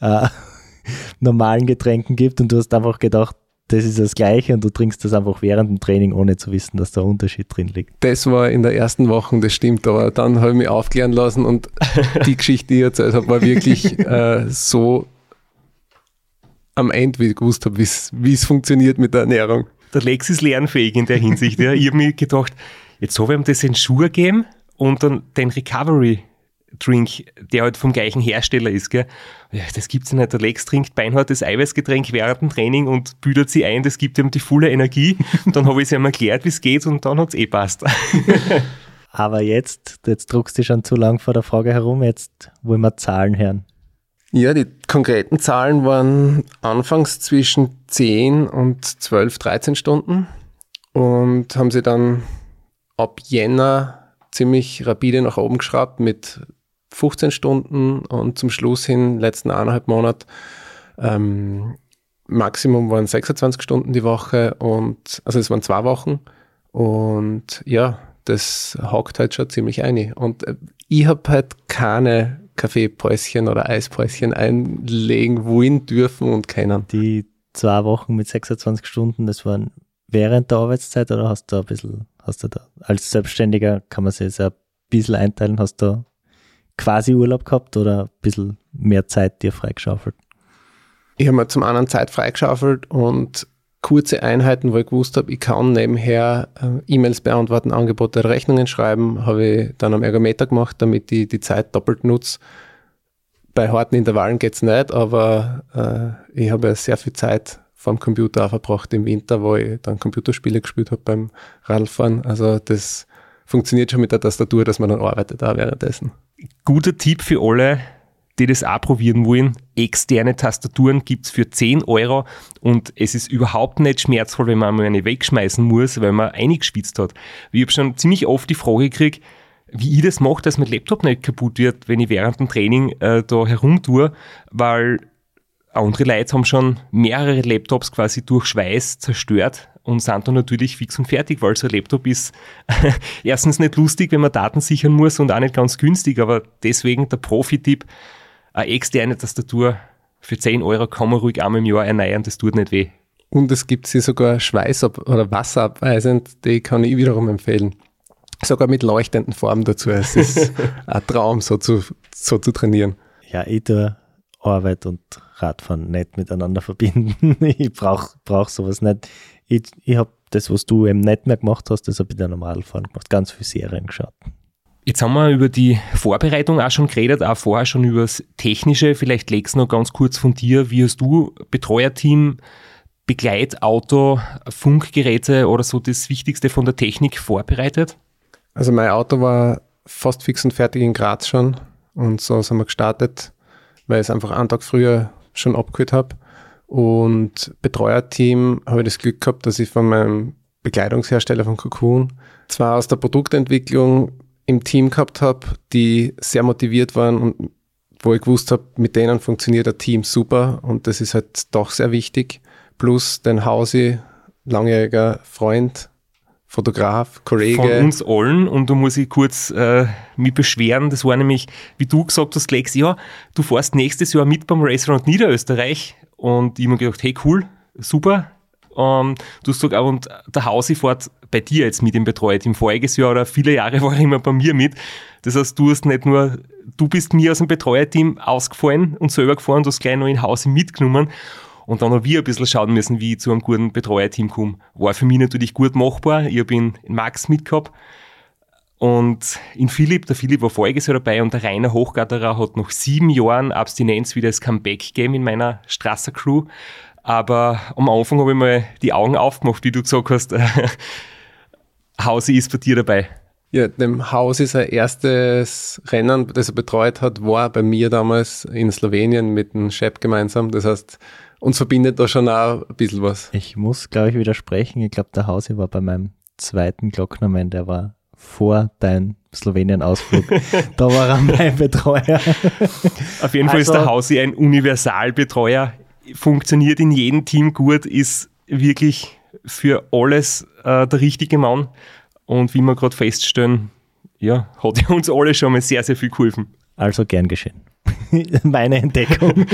äh, normalen Getränken gibt und du hast einfach gedacht, das ist das Gleiche und du trinkst das einfach während dem Training, ohne zu wissen, dass da Unterschied drin liegt. Das war in der ersten Woche, das stimmt, aber dann habe ich mich aufklären lassen und die Geschichte, die ich erzählt habe, war wirklich äh, so am Ende, wie ich gewusst habe, wie es funktioniert mit der Ernährung. Der Lex ist lernfähig in der Hinsicht. ja. Ich habe mir gedacht, jetzt habe ich ihm das in Schuhe gegeben und dann den Recovery Drink, der halt vom gleichen Hersteller ist. Gell? Ja, das gibt's ja nicht. Der Lex trinkt beinhartes Eiweißgetränk während dem Training und büdert sie ein, das gibt ihm die volle Energie. dann habe ich sie ihm erklärt, wie es geht und dann hat's eh passt. Aber jetzt, jetzt druckst du schon zu lang vor der Frage herum, jetzt wollen wir Zahlen hören. Ja, die konkreten Zahlen waren anfangs zwischen 10 und 12, 13 Stunden und haben sie dann ab Jänner ziemlich rapide nach oben geschraubt mit 15 Stunden und zum Schluss hin, letzten eineinhalb Monat, ähm, Maximum waren 26 Stunden die Woche und, also es waren zwei Wochen und ja, das hockt halt schon ziemlich ein. Und äh, ich habe halt keine Kaffeepäuschen oder Eispäuschen einlegen wollen, dürfen und können. Die zwei Wochen mit 26 Stunden, das waren während der Arbeitszeit oder hast du ein bisschen, hast du da, als Selbstständiger kann man sich das ein bisschen einteilen, hast du quasi Urlaub gehabt oder ein bisschen mehr Zeit dir freigeschaufelt? Ich habe mir zum einen Zeit freigeschaufelt und kurze Einheiten, wo ich gewusst habe, ich kann nebenher äh, E-Mails beantworten, Angebote, Rechnungen schreiben, habe ich dann am Ergometer gemacht, damit ich die Zeit doppelt nutze. Bei harten Intervallen geht es nicht, aber äh, ich habe sehr viel Zeit vom Computer auch verbracht im Winter, wo ich dann Computerspiele gespielt habe beim Radfahren. Also das funktioniert schon mit der Tastatur, dass man dann arbeitet auch währenddessen. Guter Tipp für alle, die das auch probieren wollen. Externe Tastaturen gibt es für 10 Euro und es ist überhaupt nicht schmerzvoll, wenn man einmal eine wegschmeißen muss, weil man eingeschwitzt hat. Ich habe schon ziemlich oft die Frage gekriegt, wie ich das mache, dass mein Laptop nicht kaputt wird, wenn ich während dem Training äh, da herumtue, weil andere Leute haben schon mehrere Laptops quasi durch Schweiß zerstört und sind dann natürlich fix und fertig, weil so ein Laptop ist erstens nicht lustig, wenn man Daten sichern muss und auch nicht ganz günstig, aber deswegen der Profi-Tipp, eine externe Tastatur für 10 Euro kann man ruhig einmal im Jahr erneuern, das tut nicht weh. Und es gibt sie sogar Schweiß- oder Wasserabweisend, die kann ich wiederum empfehlen. Sogar mit leuchtenden Farben dazu. Es ist ein Traum, so zu, so zu trainieren. Ja, ich tue Arbeit und Radfahren nicht miteinander verbinden. ich brauche brauch sowas nicht. Ich, ich habe das, was du eben nicht mehr gemacht hast, das habe ich dann am Radfahren gemacht. Ganz viele Serien geschaut. Jetzt haben wir über die Vorbereitung auch schon geredet, auch vorher schon über das Technische. Vielleicht legst du noch ganz kurz von dir. Wie hast du Betreuerteam, Begleitauto, Funkgeräte oder so das Wichtigste von der Technik vorbereitet? Also mein Auto war fast fix und fertig in Graz schon und so sind wir gestartet, weil ich es einfach einen Tag früher schon abgeholt habe. Und Betreuerteam habe ich das Glück gehabt, dass ich von meinem Bekleidungshersteller von Cocoon zwar aus der Produktentwicklung im Team gehabt habe, die sehr motiviert waren und wo ich gewusst habe, mit denen funktioniert ein Team super und das ist halt doch sehr wichtig. Plus den Hausi, langjähriger Freund, Fotograf, Kollege. Von uns allen und da muss ich kurz äh, mich beschweren, das war nämlich, wie du gesagt hast, Lex, ja, du fährst nächstes Jahr mit beim Race Round Niederösterreich und ich habe mir gedacht, hey cool, super, ähm, du hast gesagt, und der Hausi fährt bei dir jetzt mit im Betreuerteam. Voriges Jahr oder viele Jahre war er immer bei mir mit. Das heißt, du hast nicht nur, du bist mir aus dem Betreuerteam ausgefallen und selber gefahren, du hast gleich noch in Hausi mitgenommen. Und dann haben wir ein bisschen schauen müssen, wie ich zu einem guten Betreuerteam komme. War für mich natürlich gut machbar. Ich habe ihn in Max mitgehabt. Und in Philipp, der Philipp war voriges Jahr dabei und der Rainer Hochgatterer hat nach sieben Jahren Abstinenz wieder das Comeback gegeben in meiner Strasser-Crew. Aber am Anfang habe ich mal die Augen aufgemacht, wie du gesagt hast. Hausi ist bei dir dabei. Ja, dem Hausi sein erstes Rennen, das er betreut hat, war bei mir damals in Slowenien mit dem Shep gemeinsam. Das heißt, uns verbindet da schon auch ein bisschen was. Ich muss, glaube ich, widersprechen. Ich glaube, der Hausi war bei meinem zweiten Glocknermann, der war vor deinem Slowenien-Ausflug. da war er mein Betreuer. Auf jeden Fall also, ist der also Hausi ein Universalbetreuer funktioniert in jedem Team gut, ist wirklich für alles äh, der richtige Mann. Und wie wir gerade feststellen, ja, hat er uns alle schon mal sehr, sehr viel geholfen. Also gern geschehen. Meine Entdeckung.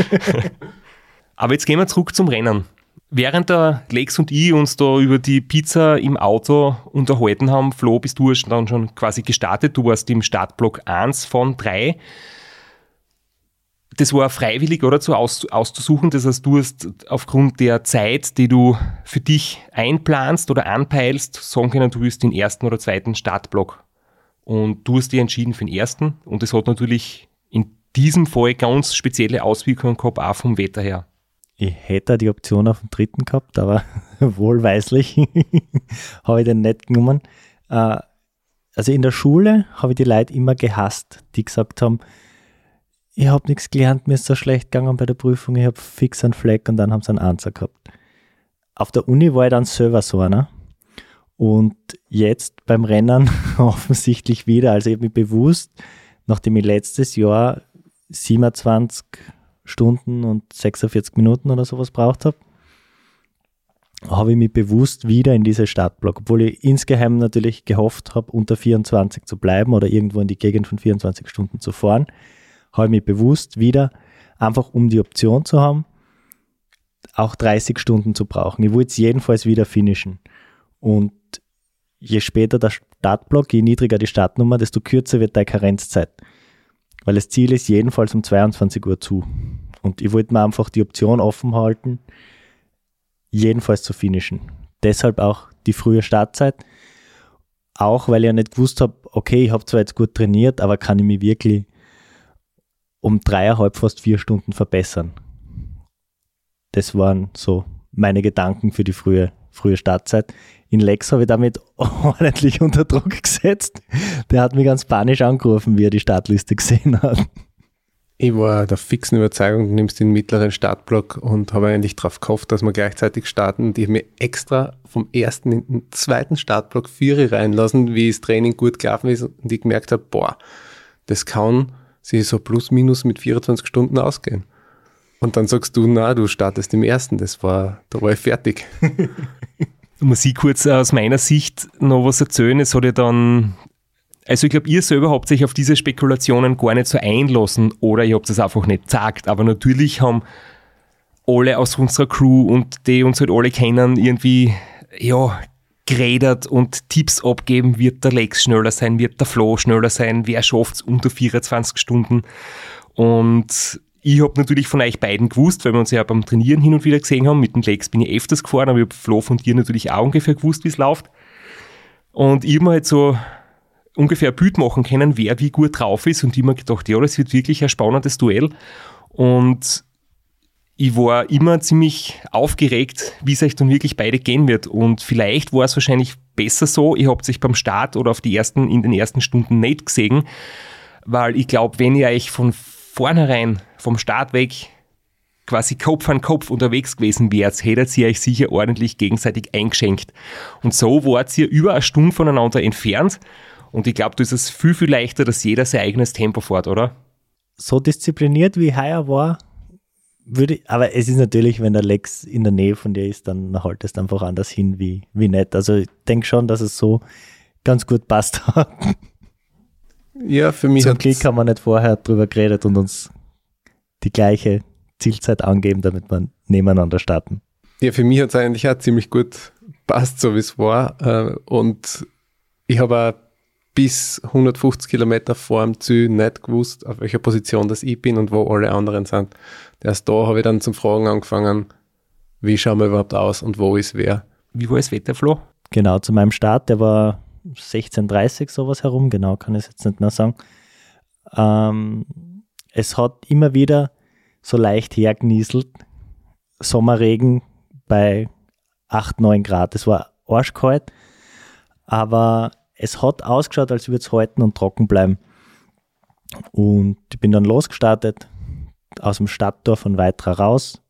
Aber jetzt gehen wir zurück zum Rennen. Während der Lex und ich uns da über die Pizza im Auto unterhalten haben, Flo, bist du dann schon quasi gestartet. Du warst im Startblock 1 von 3. das war freiwillig oder zu aus, auszusuchen. Das heißt, du hast aufgrund der Zeit, die du für dich einplanst oder anpeilst, sagen können, du willst den ersten oder zweiten Startblock. Und du hast dich entschieden für den ersten. Und das hat natürlich in diesem Fall ganz spezielle Auswirkungen gehabt, auch vom Wetter her. Ich hätte die Option auf den dritten gehabt, aber wohlweislich habe ich den nicht genommen. Äh, also in der Schule habe ich die Leute immer gehasst, die gesagt haben, ich habe nichts gelernt, mir ist so schlecht gegangen bei der Prüfung, ich habe fix einen Fleck und dann haben sie einen Answer gehabt. Auf der Uni war ich dann selber so einer. Und jetzt beim Rennen offensichtlich wieder. Also ich habe mich bewusst, nachdem ich letztes Jahr 27 Stunden und 46 Minuten oder sowas braucht habe, habe ich mich bewusst wieder in diese Startblock, obwohl ich insgeheim natürlich gehofft habe, unter 24 zu bleiben oder irgendwo in die Gegend von 24 Stunden zu fahren, habe ich mich bewusst wieder, einfach um die Option zu haben, auch 30 Stunden zu brauchen. Ich wollte es jedenfalls wieder finishen. Und je später der Startblock, je niedriger die Startnummer, desto kürzer wird deine Karenzzeit. Weil das Ziel ist jedenfalls um 22 Uhr zu. Und ich wollte mir einfach die Option offen halten, jedenfalls zu finishen. Deshalb auch die frühe Startzeit. Auch weil ich ja nicht gewusst habe, okay, ich habe zwar jetzt gut trainiert, aber kann ich mich wirklich um dreieinhalb, fast vier Stunden verbessern. Das waren so meine Gedanken für die frühe, frühe Startzeit. In Lex habe ich damit ordentlich unter Druck gesetzt. Der hat mich ganz panisch angerufen, wie er die Startliste gesehen hat. Ich war der fixen Überzeugung, du nimmst den mittleren Startblock und habe eigentlich darauf gehofft, dass wir gleichzeitig starten. Und ich habe mir extra vom ersten in den zweiten Startblock Viere reinlassen, wie das Training gut gelaufen ist und ich gemerkt habe, boah, das kann sich so plus minus mit 24 Stunden ausgehen. Und dann sagst du, na, du startest im ersten. Das war, da war ich fertig. muss ich kurz aus meiner Sicht noch was erzählen. Es hat ja dann also ich glaube, ihr selber habt sich auf diese Spekulationen gar nicht so einlassen oder ihr habt es einfach nicht gesagt. Aber natürlich haben alle aus unserer Crew und die uns halt alle kennen, irgendwie, ja, geredet und Tipps abgeben, wird der Lex schneller sein, wird der Flo schneller sein, wer schafft es unter 24 Stunden. Und ich habe natürlich von euch beiden gewusst, weil wir uns ja beim Trainieren hin und wieder gesehen haben. Mit dem Lex bin ich öfters gefahren, aber ich habe Flo von dir natürlich auch ungefähr gewusst, wie es läuft. Und ich habe mir halt so ungefähr ein Bild machen können, wer wie gut drauf ist und immer gedacht, ja, das wird wirklich ein spannendes Duell. Und ich war immer ziemlich aufgeregt, wie es euch dann wirklich beide gehen wird. Und vielleicht war es wahrscheinlich besser so, ihr habt sich beim Start oder auf die ersten, in den ersten Stunden nicht gesehen, weil ich glaube, wenn ihr euch von vornherein vom Start weg quasi Kopf an Kopf unterwegs gewesen wärt, hättet ihr euch sicher ordentlich gegenseitig eingeschenkt. Und so wart ihr über eine Stunde voneinander entfernt und ich glaube, da ist es viel, viel leichter, dass jeder sein eigenes Tempo fährt, oder? So diszipliniert wie heuer war, würde ich, aber es ist natürlich, wenn der Lex in der Nähe von dir ist, dann halt es einfach anders hin wie, wie nicht. Also ich denke schon, dass es so ganz gut passt hat. Ja, für mich Zum Glück haben wir nicht vorher drüber geredet und uns die gleiche Zielzeit angeben, damit wir nebeneinander starten. Ja, für mich hat es eigentlich auch ziemlich gut passt, so wie es war. Äh, und ich habe auch bis 150 Kilometer vor dem Ziel nicht gewusst, auf welcher Position das ich bin und wo alle anderen sind. Erst da habe ich dann zum Fragen angefangen, wie schauen wir überhaupt aus und wo ist wer. Wie war das Wetter, Flo? Genau, zu meinem Start, der war 16.30 sowas herum, genau kann ich es jetzt nicht mehr sagen. Ähm, es hat immer wieder so leicht hergenieselt, Sommerregen bei 8, 9 Grad. Es war arschkalt, aber es hat ausgeschaut, als würde es halten und trocken bleiben. Und ich bin dann losgestartet, aus dem Stadttor von Weitra raus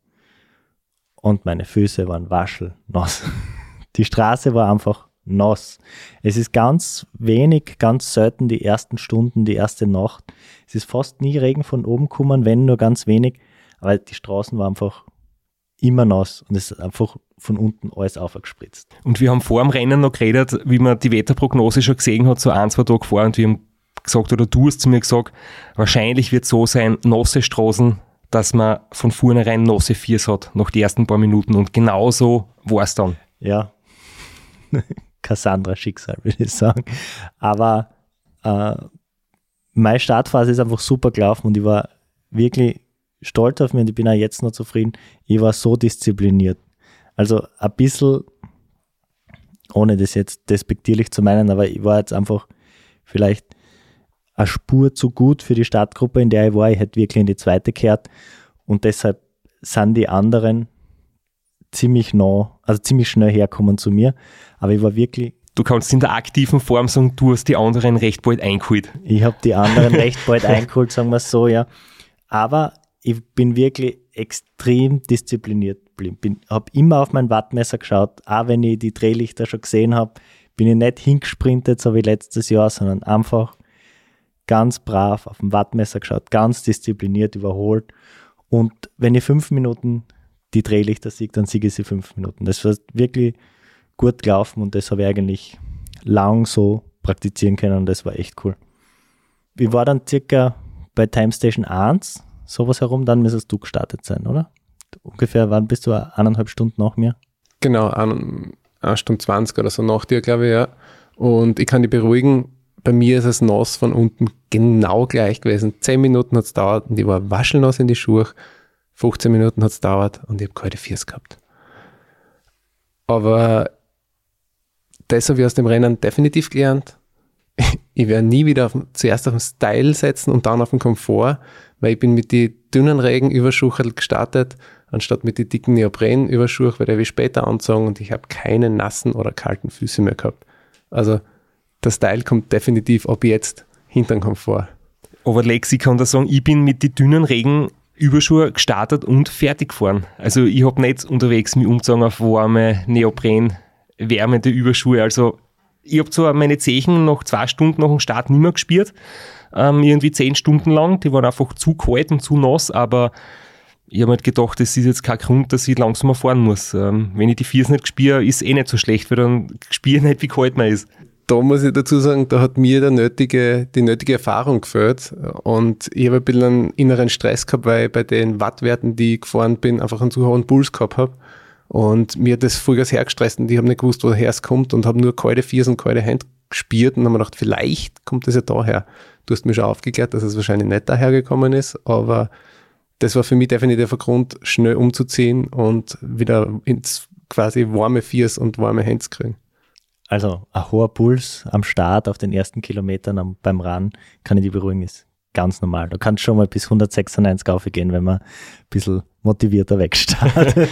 und meine Füße waren waschelnass. Die Straße war einfach nass. Es ist ganz wenig, ganz selten die ersten Stunden, die erste Nacht. Es ist fast nie Regen von oben gekommen, wenn nur ganz wenig, aber die Straßen waren einfach immer nass und es ist einfach von unten alles aufgespritzt. Und wir haben vor dem Rennen noch geredet, wie man die Wetterprognose schon gesehen hat, so ein, zwei Tage vor und wir haben gesagt, oder du hast zu mir gesagt, wahrscheinlich wird es so sein, nasse Straßen, dass man von vornherein nasse Viers hat, nach den ersten paar Minuten und genauso war es dann. Ja, Cassandra-Schicksal, würde ich sagen. Aber äh, meine Startphase ist einfach super gelaufen und ich war wirklich stolz auf mich und ich bin auch jetzt noch zufrieden. Ich war so diszipliniert. Also ein bisschen, ohne das jetzt despektierlich zu meinen, aber ich war jetzt einfach vielleicht eine Spur zu gut für die Startgruppe, in der ich war. Ich hätte wirklich in die zweite gehört und deshalb sind die anderen ziemlich nah, also ziemlich schnell herkommen zu mir. Aber ich war wirklich. Du kannst in der aktiven Form sagen, du hast die anderen recht bald eingeholt. Ich habe die anderen recht bald eingeholt, sagen wir es so, ja. Aber ich bin wirklich extrem diszipliniert geblieben. Habe immer auf mein Wattmesser geschaut, auch wenn ich die Drehlichter schon gesehen habe, bin ich nicht hingesprintet, so wie letztes Jahr, sondern einfach ganz brav auf dem Wattmesser geschaut, ganz diszipliniert überholt. Und wenn ich fünf Minuten die Drehlichter siege, dann siege ich sie fünf Minuten. Das war wirklich gut gelaufen und das habe ich eigentlich lang so praktizieren können und das war echt cool. Ich war dann circa bei Time Station 1, sowas herum, dann müsstest du gestartet sein, oder? Ungefähr, wann bist du? Eineinhalb Stunden nach mir? Genau, eine, eine Stunde 20 oder so nach dir, glaube ich, ja. Und ich kann dich beruhigen, bei mir ist es nass von unten genau gleich gewesen. Zehn Minuten hat es dauert und ich war waschelnass in die Schuhe. 15 Minuten hat es dauert und ich habe kalte Viers gehabt. Aber das habe ich aus dem Rennen definitiv gelernt. Ich werde nie wieder auf, zuerst auf den Style setzen und dann auf den Komfort, weil ich bin mit den dünnen Regenüberschuhen gestartet, anstatt mit den dicken Neoprenüberschuhen, weil der will später anzogen und ich habe keine nassen oder kalten Füße mehr gehabt. Also der Style kommt definitiv ab jetzt hinter den Komfort. Aber Lexi kann da sagen, ich bin mit den dünnen Regenüberschuhen gestartet und fertig gefahren. Also ich habe nicht unterwegs mich umgezogen auf warme Neopren, wärmende Überschuhe. Also ich habe zwar meine Zechen nach zwei Stunden nach dem Start nicht mehr gespürt, ähm, irgendwie zehn Stunden lang, die waren einfach zu kalt und zu nass, aber ich habe mir halt gedacht, das ist jetzt kein Grund, dass ich langsamer fahren muss. Ähm, wenn ich die Viers nicht spüre, ist eh nicht so schlecht, weil dann spüre ich nicht, wie kalt man ist da muss ich dazu sagen, da hat mir der nötige, die nötige Erfahrung gefällt. Und ich habe ein bisschen einen inneren Stress gehabt, weil ich bei den Wattwerten, die ich gefahren bin, einfach einen zu hohen Puls gehabt habe. Und mir hat das Vollgas hergestresst und ich habe nicht gewusst, woher es kommt und habe nur kalte Viers und kalte Hände gespürt und habe mir gedacht, vielleicht kommt das ja daher. Du hast mir schon aufgeklärt, dass es wahrscheinlich nicht daher gekommen ist, aber das war für mich definitiv ein Grund, schnell umzuziehen und wieder ins quasi warme Viers und warme Hände zu kriegen. Also ein hoher Puls am Start auf den ersten Kilometern am, beim Run, kann ich die beruhigen, ist ganz normal. Da kann schon mal bis 196 aufgehen, wenn man ein bisschen motivierter wegstartet.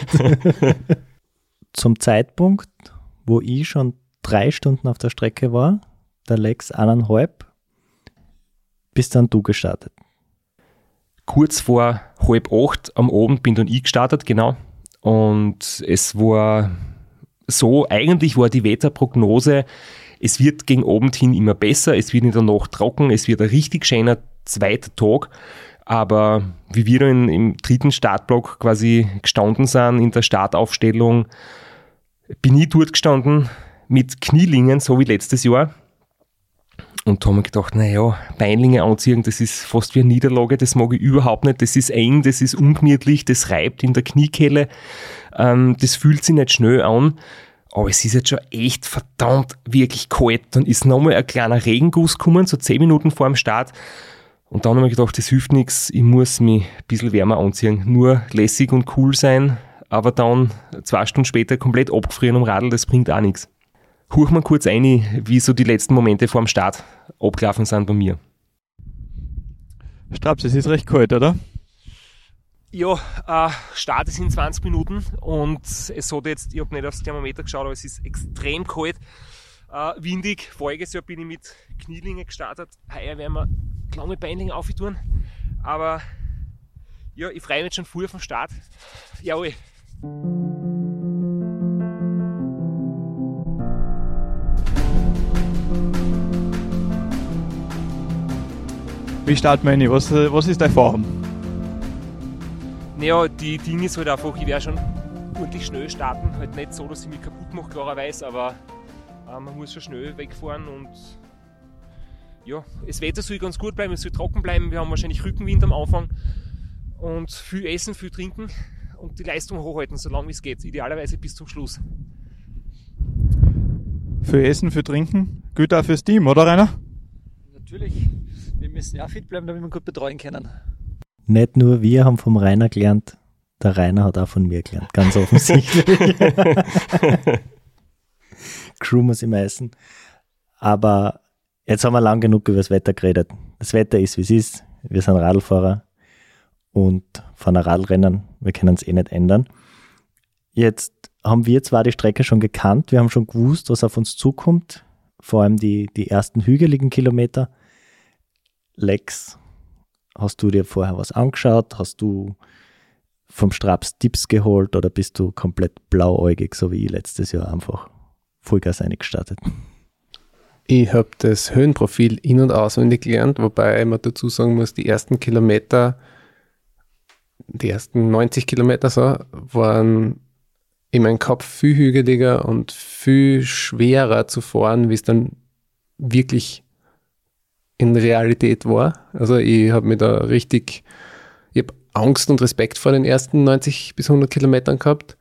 Zum Zeitpunkt, wo ich schon drei Stunden auf der Strecke war, der Lex eineinhalb, bist dann du gestartet. Kurz vor halb acht am Abend bin dann ich gestartet, genau. Und es war so, eigentlich war die Wetterprognose, es wird gegen Abend hin immer besser, es wird in der Nacht trocken, es wird ein richtig schöner zweiter Tag. Aber wie wir dann im dritten Startblock quasi gestanden sind, in der Startaufstellung, bin ich dort gestanden mit Knielingen, so wie letztes Jahr. Und da haben wir gedacht, naja, Beinlinge anziehen, das ist fast wie eine Niederlage, das mag ich überhaupt nicht, das ist eng, das ist ungemütlich, das reibt in der Kniekehle, ähm, das fühlt sich nicht schnell an. Aber es ist jetzt schon echt verdammt wirklich kalt. Dann ist nochmal ein kleiner Regenguss gekommen, so zehn Minuten vor dem Start. Und dann habe ich gedacht, das hilft nichts, ich muss mich ein bisschen wärmer anziehen. Nur lässig und cool sein, aber dann zwei Stunden später komplett abgefrieren am Radl, das bringt auch nichts huch mal kurz ein, wie so die letzten Momente vor dem Start abgelaufen sind bei mir. Straps, es ist recht kalt, oder? Ja, äh, Start ist in 20 Minuten und es hat jetzt, ich habe nicht aufs Thermometer geschaut, aber es ist extrem kalt, äh, windig. Voriges Jahr bin ich mit Knielinge gestartet, heuer werden wir lange Beinlinge auftun, aber ja, ich freue mich schon früh auf den Start. Jawohl. Wie starten wir rein? Was, was ist dein Vorhaben? Naja, die Dinge ist halt einfach, ich werde schon ordentlich schnell starten. Halt nicht so, dass ich mich kaputt mache, klarerweise, aber äh, man muss schon schnell wegfahren und ja, das Wetter soll ganz gut bleiben, es soll trocken bleiben. Wir haben wahrscheinlich Rückenwind am Anfang und viel essen, viel trinken und die Leistung hochhalten, so lange wie es geht. Idealerweise bis zum Schluss. Für Essen, für Trinken, gut auch fürs Team, oder Rainer? Müssen ja fit bleiben, damit wir gut betreuen können. nicht nur wir haben vom Rainer gelernt, der Rainer hat auch von mir gelernt, ganz offensichtlich. Crew muss immer essen. Aber jetzt haben wir lang genug über das Wetter geredet. Das Wetter ist, wie es ist. Wir sind Radlfahrer und fahren ein Radlrennen. Wir können es eh nicht ändern. Jetzt haben wir zwar die Strecke schon gekannt, wir haben schon gewusst, was auf uns zukommt, vor allem die, die ersten hügeligen Kilometer. Lex, hast du dir vorher was angeschaut? Hast du vom Straps Tipps geholt oder bist du komplett blauäugig, so wie ich letztes Jahr einfach Vollgas eingestartet? Ich habe das Höhenprofil in- und auswendig gelernt, wobei man dazu sagen muss, die ersten Kilometer, die ersten 90 Kilometer so, waren in meinem Kopf viel hügeliger und viel schwerer zu fahren, wie es dann wirklich in Realität war. Also ich habe mir da richtig, ich habe Angst und Respekt vor den ersten 90 bis 100 Kilometern gehabt.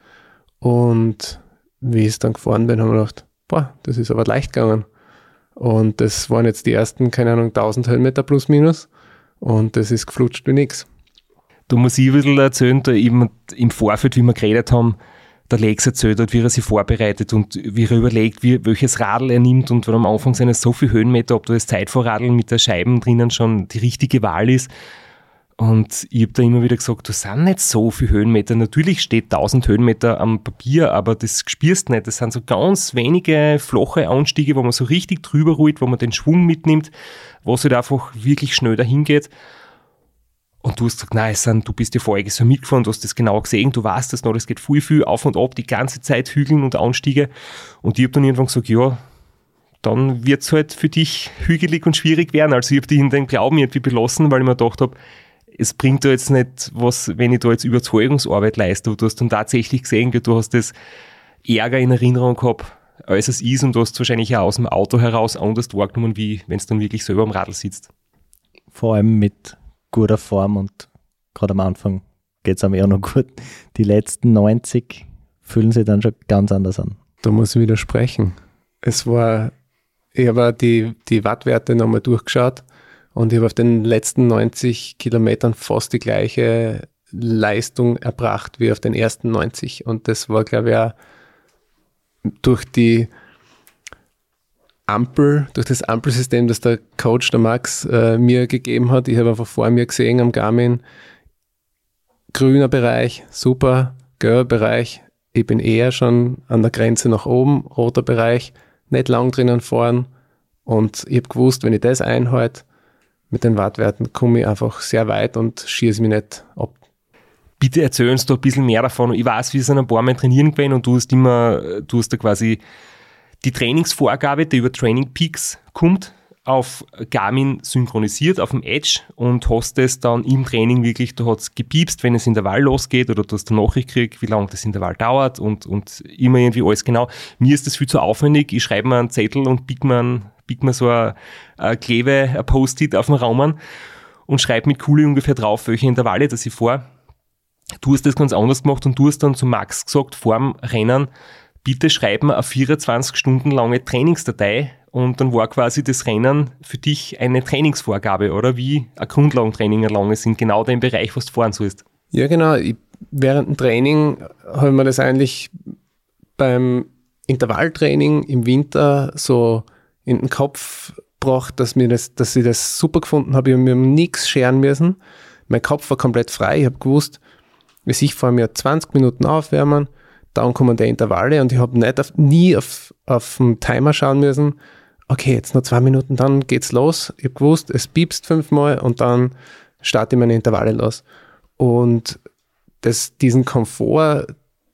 Und wie ich es dann gefahren bin, habe ich gedacht, boah, das ist aber leicht gegangen. Und das waren jetzt die ersten, keine Ahnung, 1000 Höhenmeter plus minus. Und das ist geflutscht wie nichts. Du musst ich ein bisschen erzählen, da eben im Vorfeld, wie wir geredet haben, der Lex erzählt hat, wie er sich vorbereitet und wie er überlegt, wie, welches Radl er nimmt und wenn am Anfang sind es so viele Höhenmeter, ob das Zeitvorradl mit der Scheiben drinnen schon die richtige Wahl ist. Und ich habe da immer wieder gesagt, du sind nicht so viele Höhenmeter. Natürlich steht 1000 Höhenmeter am Papier, aber das spürst nicht. Das sind so ganz wenige flache Anstiege, wo man so richtig drüber ruht, wo man den Schwung mitnimmt, wo es halt einfach wirklich schnell dahin geht. Und du hast gesagt, nein, sind, du bist ja voriges Jahr mitgefahren, du hast das genau gesehen, du weißt das noch, das geht viel, viel auf und ab, die ganze Zeit Hügeln und Anstiege. Und ich habe dann irgendwann gesagt, ja, dann wird es halt für dich hügelig und schwierig werden. Also ich habe dich in den Glauben irgendwie belassen, weil ich mir gedacht habe, es bringt da jetzt nicht was, wenn ich da jetzt Überzeugungsarbeit leiste. Du hast dann tatsächlich gesehen, du hast das Ärger in Erinnerung gehabt, als es ist und du hast wahrscheinlich auch aus dem Auto heraus anders wahrgenommen, wie wenn es dann wirklich selber am Radl sitzt. Vor allem mit guter Form und gerade am Anfang geht es einem eher noch gut. Die letzten 90 fühlen sich dann schon ganz anders an. Da muss ich widersprechen. Es war, ich habe die, die Wattwerte nochmal durchgeschaut und ich habe auf den letzten 90 Kilometern fast die gleiche Leistung erbracht wie auf den ersten 90. Und das war, glaube ich, auch durch die Ampel, durch das Ampelsystem, das der Coach, der Max, äh, mir gegeben hat. Ich habe einfach vor mir gesehen am Garmin, grüner Bereich, super, gelber Bereich, ich bin eher schon an der Grenze nach oben, roter Bereich, nicht lang drinnen fahren. Und ich habe gewusst, wenn ich das einhalte, mit den Wattwerten komme ich einfach sehr weit und schieße mich nicht ab. Bitte erzähl uns da ein bisschen mehr davon. Ich weiß, wir sind ein paar Mal trainieren gewesen und du hast immer, du hast da quasi die Trainingsvorgabe, die über Training Peaks kommt, auf Garmin synchronisiert, auf dem Edge und hast es dann im Training wirklich, du hast gepiepst, wenn es Intervall losgeht oder du hast eine Nachricht gekriegt, wie lange das Intervall dauert und, und immer irgendwie alles genau. Mir ist das viel zu aufwendig. Ich schreibe mir einen Zettel und bieg mir, bieg mir so ein, ein Klebe, ein Post-it auf den Raum an und schreibe mit Kuli ungefähr drauf, welche Intervalle das ich vor. Du hast das ganz anders gemacht und du hast dann zu Max gesagt, vor dem Rennen, bitte schreib mir eine 24 Stunden lange Trainingsdatei und dann war quasi das Rennen für dich eine Trainingsvorgabe, oder? Wie ein Grundlagentraining erlangen sind, genau den Bereich, was du fahren sollst. Ja, genau. Ich, während dem Training habe mir das eigentlich beim Intervalltraining im Winter so in den Kopf gebracht, dass, mir das, dass ich das super gefunden habe. Ich habe mir nichts scheren müssen. Mein Kopf war komplett frei. Ich habe gewusst, sich vor mir 20 Minuten aufwärmen, dann kommen die Intervalle und ich habe nicht auf, nie auf, auf den Timer schauen müssen. Okay, jetzt noch zwei Minuten, dann geht's los. Ich habe gewusst, es piepst fünfmal und dann starte ich meine Intervalle los. Und das, diesen Komfort,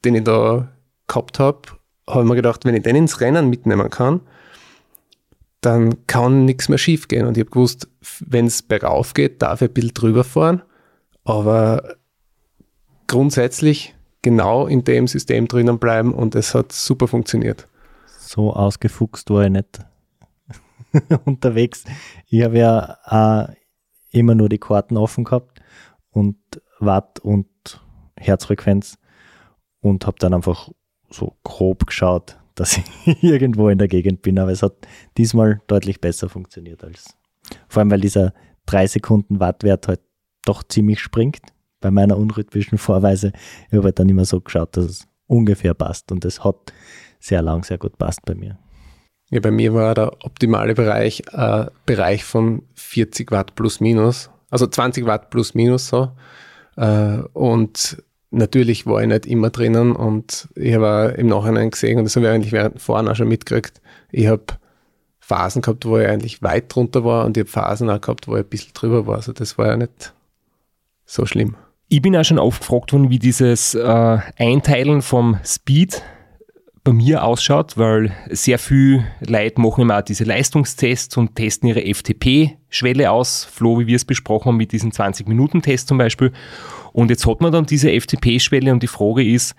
den ich da gehabt habe, habe ich mir gedacht, wenn ich den ins Rennen mitnehmen kann, dann kann nichts mehr schief gehen. Und ich habe gewusst, wenn es bergauf geht, darf ich ein bisschen drüber fahren. Aber grundsätzlich genau in dem System drinnen bleiben und es hat super funktioniert. So ausgefuchst war ich nicht unterwegs. Ich habe ja auch immer nur die Karten offen gehabt und Watt und Herzfrequenz und habe dann einfach so grob geschaut, dass ich irgendwo in der Gegend bin. Aber es hat diesmal deutlich besser funktioniert als vor allem, weil dieser 3 Sekunden Wattwert halt doch ziemlich springt. Bei meiner unrhythmischen Vorweise. Ich habe halt dann immer so geschaut, dass es ungefähr passt. Und es hat sehr lang, sehr gut passt bei mir. Ja, bei mir war der optimale Bereich äh, Bereich von 40 Watt plus minus, also 20 Watt plus minus so. Äh, und natürlich war ich nicht immer drinnen und ich habe im Nachhinein gesehen, und das habe ich eigentlich während vorhin auch schon mitgekriegt, ich habe Phasen gehabt, wo ich eigentlich weit drunter war und ich habe Phasen auch gehabt, wo ich ein bisschen drüber war. Also das war ja nicht so schlimm. Ich bin auch schon aufgefragt worden, wie dieses äh, Einteilen vom Speed bei mir ausschaut, weil sehr viel Leute machen immer auch diese Leistungstests und testen ihre FTP-Schwelle aus. Flo, wie wir es besprochen haben, mit diesem 20-Minuten-Test zum Beispiel. Und jetzt hat man dann diese FTP-Schwelle und die Frage ist,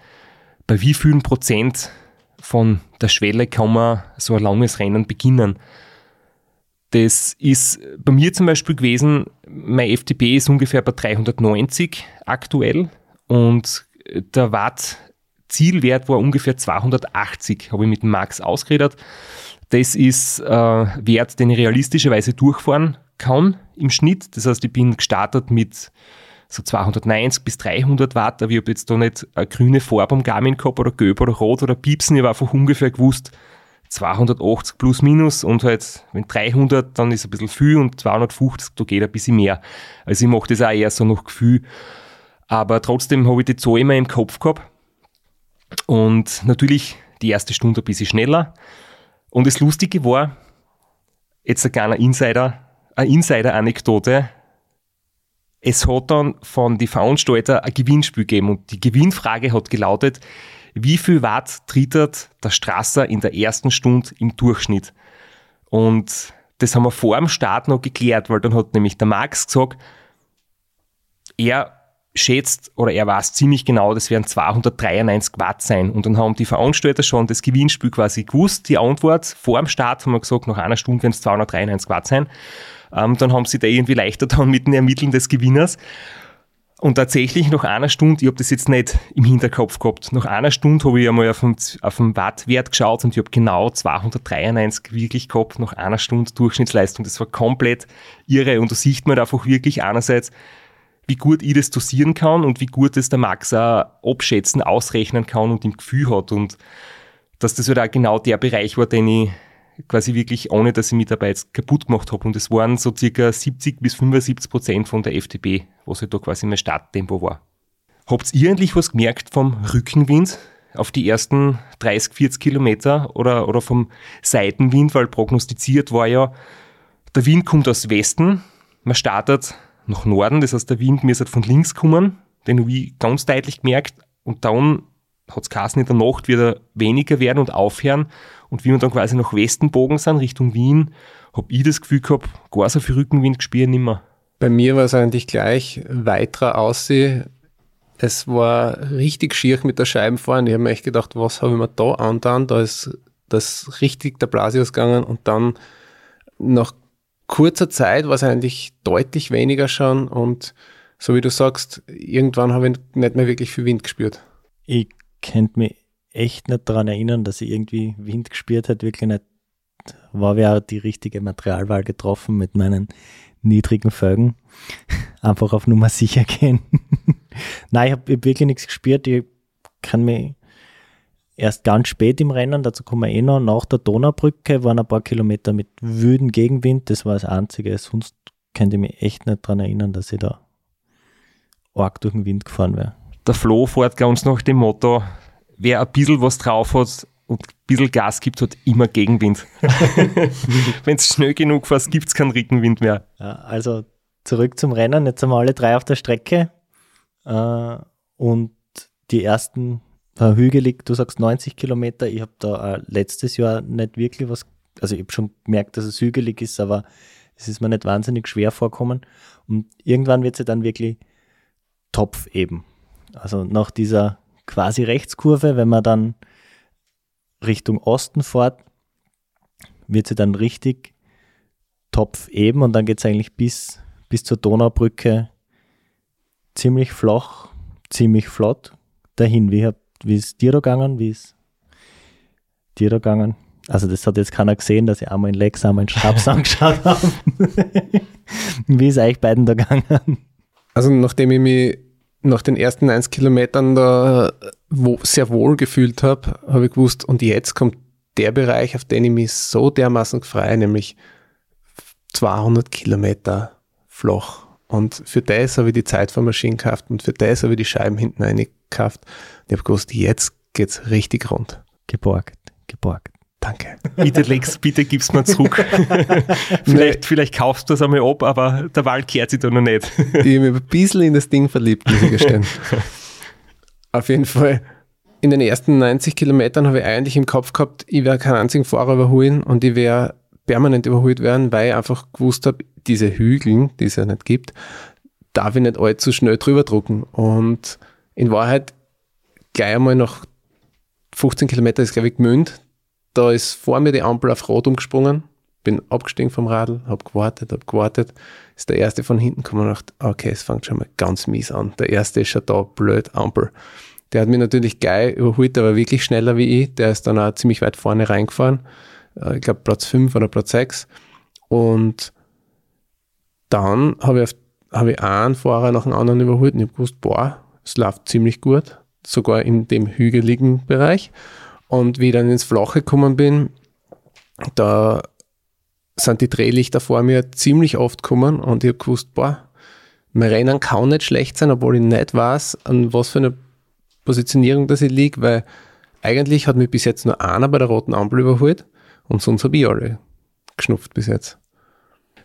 bei wie vielen Prozent von der Schwelle kann man so ein langes Rennen beginnen? Das ist bei mir zum Beispiel gewesen, mein FTP ist ungefähr bei 390 aktuell und der Watt Zielwert war ungefähr 280, habe ich mit Max ausgeredet. Das ist äh, Wert, den ich realistischerweise durchfahren kann im Schnitt. Das heißt, ich bin gestartet mit so 290 bis 300 Watt, aber ich habe jetzt da nicht eine grüne Farbe am Garmin gehabt oder gelb oder rot oder piepsen. Ich habe einfach ungefähr gewusst, 280 plus minus und halt, wenn 300, dann ist ein bisschen viel und 250, da geht ein bisschen mehr. Also ich mache das auch eher so nach Gefühl. Aber trotzdem habe ich die Zahl immer im Kopf gehabt. Und natürlich die erste Stunde ein bisschen schneller. Und das Lustige war, jetzt ein kleiner Insider, eine Insider-Anekdote. Es hat dann von den Veranstalter ein Gewinnspiel gegeben und die Gewinnfrage hat gelautet, wie viel Watt trittert der Strasser in der ersten Stunde im Durchschnitt? Und das haben wir vor dem Start noch geklärt, weil dann hat nämlich der Max gesagt, er schätzt oder er weiß ziemlich genau, das werden 293 Watt sein. Und dann haben die Veranstalter schon das Gewinnspiel quasi gewusst. Die Antwort vor dem Start haben wir gesagt, nach einer Stunde werden es 293 Watt sein. Ähm, dann haben sie da irgendwie leichter dann mit dem Ermitteln des Gewinners. Und tatsächlich nach einer Stunde, ich habe das jetzt nicht im Hinterkopf gehabt, nach einer Stunde habe ich einmal auf den, auf den Wattwert geschaut und ich habe genau 293 wirklich gehabt, nach einer Stunde Durchschnittsleistung. Das war komplett irre. Und da sieht man einfach wirklich einerseits, wie gut ich das dosieren kann und wie gut das der Max auch abschätzen, ausrechnen kann und im Gefühl hat. Und dass das halt auch genau der Bereich war, den ich quasi wirklich, ohne dass ich mich dabei jetzt kaputt gemacht habe. Und es waren so circa 70 bis 75 Prozent von der FTP, was halt da quasi mein Starttempo war. Habt ihr eigentlich was gemerkt vom Rückenwind auf die ersten 30, 40 Kilometer oder, oder vom Seitenwind, weil prognostiziert war ja, der Wind kommt aus Westen, man startet nach Norden, das heißt der Wind mir von links kommen, den habe ich ganz deutlich gemerkt und dann hat es geheißen, in der Nacht wieder weniger werden und aufhören. Und wie wir dann quasi nach Westen bogen sind, Richtung Wien, habe ich das Gefühl gehabt, gar so viel Rückenwind gespürt nimmer. Bei mir war es eigentlich gleich weiterer Aussehen. Es war richtig schier mit der Scheibenfahren. Ich habe mir echt gedacht, was habe ich mir da angetan? Da ist das richtig der Blasius gegangen und dann nach kurzer Zeit war es eigentlich deutlich weniger schon und so wie du sagst, irgendwann habe ich nicht mehr wirklich viel Wind gespürt. Ich könnte mich echt nicht daran erinnern, dass ich irgendwie Wind gespürt hat, wirklich nicht. War ja die richtige Materialwahl getroffen mit meinen niedrigen Felgen. Einfach auf Nummer sicher gehen. Nein, ich habe hab wirklich nichts gespürt. Ich kann mich erst ganz spät im Rennen, dazu kommen wir eh noch, nach der Donaubrücke waren ein paar Kilometer mit wüden Gegenwind. Das war das Einzige. Sonst könnte ich mich echt nicht daran erinnern, dass ich da arg durch den Wind gefahren wäre der Flo fährt ganz nach dem Motto, wer ein bisschen was drauf hat und ein bisschen Gas gibt, hat immer Gegenwind. Wenn es schnell genug fährst, gibt es keinen Rückenwind mehr. Ja, also zurück zum Rennen. Jetzt sind wir alle drei auf der Strecke äh, und die ersten äh, hügelig, du sagst 90 Kilometer. Ich habe da äh, letztes Jahr nicht wirklich was, also ich habe schon gemerkt, dass es hügelig ist, aber es ist mir nicht wahnsinnig schwer vorkommen. Und irgendwann wird es ja dann wirklich Topf eben. Also nach dieser quasi Rechtskurve, wenn man dann Richtung Osten fährt, wird sie dann richtig Topf eben und dann geht es eigentlich bis, bis zur Donaubrücke ziemlich flach, ziemlich flott dahin. Wie, wie ist dir da gegangen? Wie ist dir da gegangen? Also das hat jetzt keiner gesehen, dass ich einmal in Lex, einmal in Schraps angeschaut habe. wie ist euch beiden da gegangen? Also nachdem ich mich nach den ersten 1 Kilometern da wo, sehr wohl gefühlt habe, habe ich gewusst, und jetzt kommt der Bereich, auf den ich mich so dermaßen freue, nämlich 200 Kilometer flach. Und für das habe ich die Zeitfahrmaschine gekauft und für das habe ich die Scheiben hinten reingekauft. Ich habe gewusst, jetzt geht's richtig rund. Geborgt, geborgt. Danke. Bitte leg's, bitte gib's mir zurück. vielleicht, vielleicht kaufst du es einmal ab, aber der Wald kehrt sich da noch nicht. ich habe mich ein bisschen in das Ding verliebt, muss ich gestehen. Auf jeden Fall. In den ersten 90 Kilometern habe ich eigentlich im Kopf gehabt, ich werde keinen einzigen Fahrer überholen und ich werde permanent überholt werden, weil ich einfach gewusst habe, diese Hügel, die es ja nicht gibt, darf ich nicht allzu schnell drüber drucken. Und in Wahrheit gleich einmal nach 15 Kilometern ist, glaube ich, Gmünd. Da ist vor mir die Ampel auf Rot umgesprungen, bin abgestiegen vom Radl, habe gewartet, habe gewartet. Ist der erste von hinten gekommen und dachte, okay, es fängt schon mal ganz mies an. Der erste ist schon da, blöd, Ampel. Der hat mich natürlich geil überholt, war wirklich schneller wie ich. Der ist dann auch ziemlich weit vorne reingefahren. Äh, ich glaube Platz 5 oder Platz 6. Und dann habe ich, hab ich einen Fahrer nach dem anderen überholt und ich habe gewusst, boah, es läuft ziemlich gut, sogar in dem hügeligen Bereich. Und wie ich dann ins Flache gekommen bin, da sind die Drehlichter vor mir ziemlich oft gekommen und ich habe gewusst, boah, mein Rennen kann nicht schlecht sein, obwohl ich nicht weiß, an was für eine Positionierung das ich liege, weil eigentlich hat mich bis jetzt nur einer bei der roten Ampel überholt und sonst habe ich alle geschnupft bis jetzt.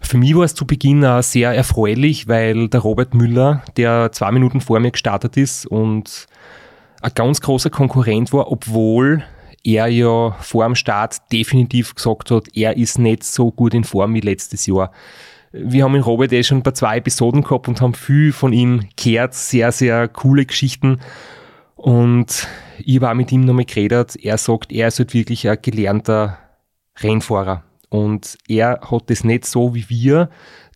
Für mich war es zu Beginn auch sehr erfreulich, weil der Robert Müller, der zwei Minuten vor mir gestartet ist und ein ganz großer Konkurrent war, obwohl er ja vor dem Start definitiv gesagt hat, er ist nicht so gut in Form wie letztes Jahr. Wir haben in Robert eh schon bei zwei Episoden gehabt und haben viel von ihm gehört, sehr, sehr coole Geschichten. Und ich war mit ihm nochmal geredet. Er sagt, er ist halt wirklich ein gelernter Rennfahrer. Und er hat das nicht so wie wir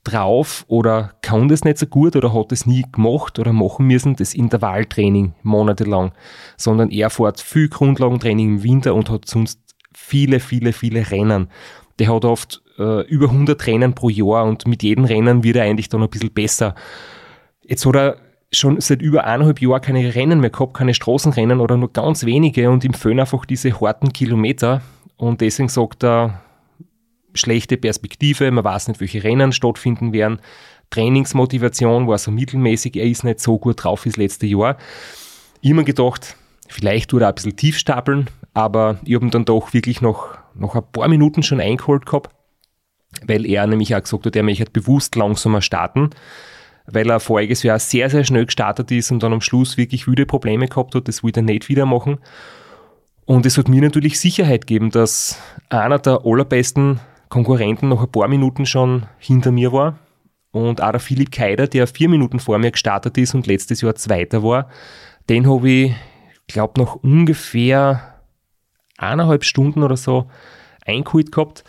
drauf oder kann das nicht so gut oder hat das nie gemacht oder machen müssen, das Intervalltraining monatelang, sondern er fährt viel Grundlagentraining im Winter und hat sonst viele, viele, viele Rennen. Der hat oft äh, über 100 Rennen pro Jahr und mit jedem Rennen wird er eigentlich dann ein bisschen besser. Jetzt hat er schon seit über eineinhalb Jahren keine Rennen mehr gehabt, keine Straßenrennen oder nur ganz wenige und ihm fehlen einfach diese harten Kilometer und deswegen sagt er, schlechte Perspektive, man weiß nicht, welche Rennen stattfinden werden. Trainingsmotivation war so mittelmäßig, er ist nicht so gut drauf wie das letzte Jahr. Mir gedacht, vielleicht tut er ein bisschen tief stapeln, aber ich habe ihn dann doch wirklich noch, noch ein paar Minuten schon eingeholt gehabt, weil er nämlich auch gesagt hat, er möchte bewusst langsamer starten, weil er voriges Jahr sehr, sehr schnell gestartet ist und dann am Schluss wirklich wüde Probleme gehabt hat, das will er nicht wieder machen. Und es hat mir natürlich Sicherheit gegeben, dass einer der allerbesten Konkurrenten noch ein paar Minuten schon hinter mir war. Und auch der Philipp Keider, der vier Minuten vor mir gestartet ist und letztes Jahr Zweiter war, den habe ich, glaube noch ungefähr eineinhalb Stunden oder so eingeholt gehabt.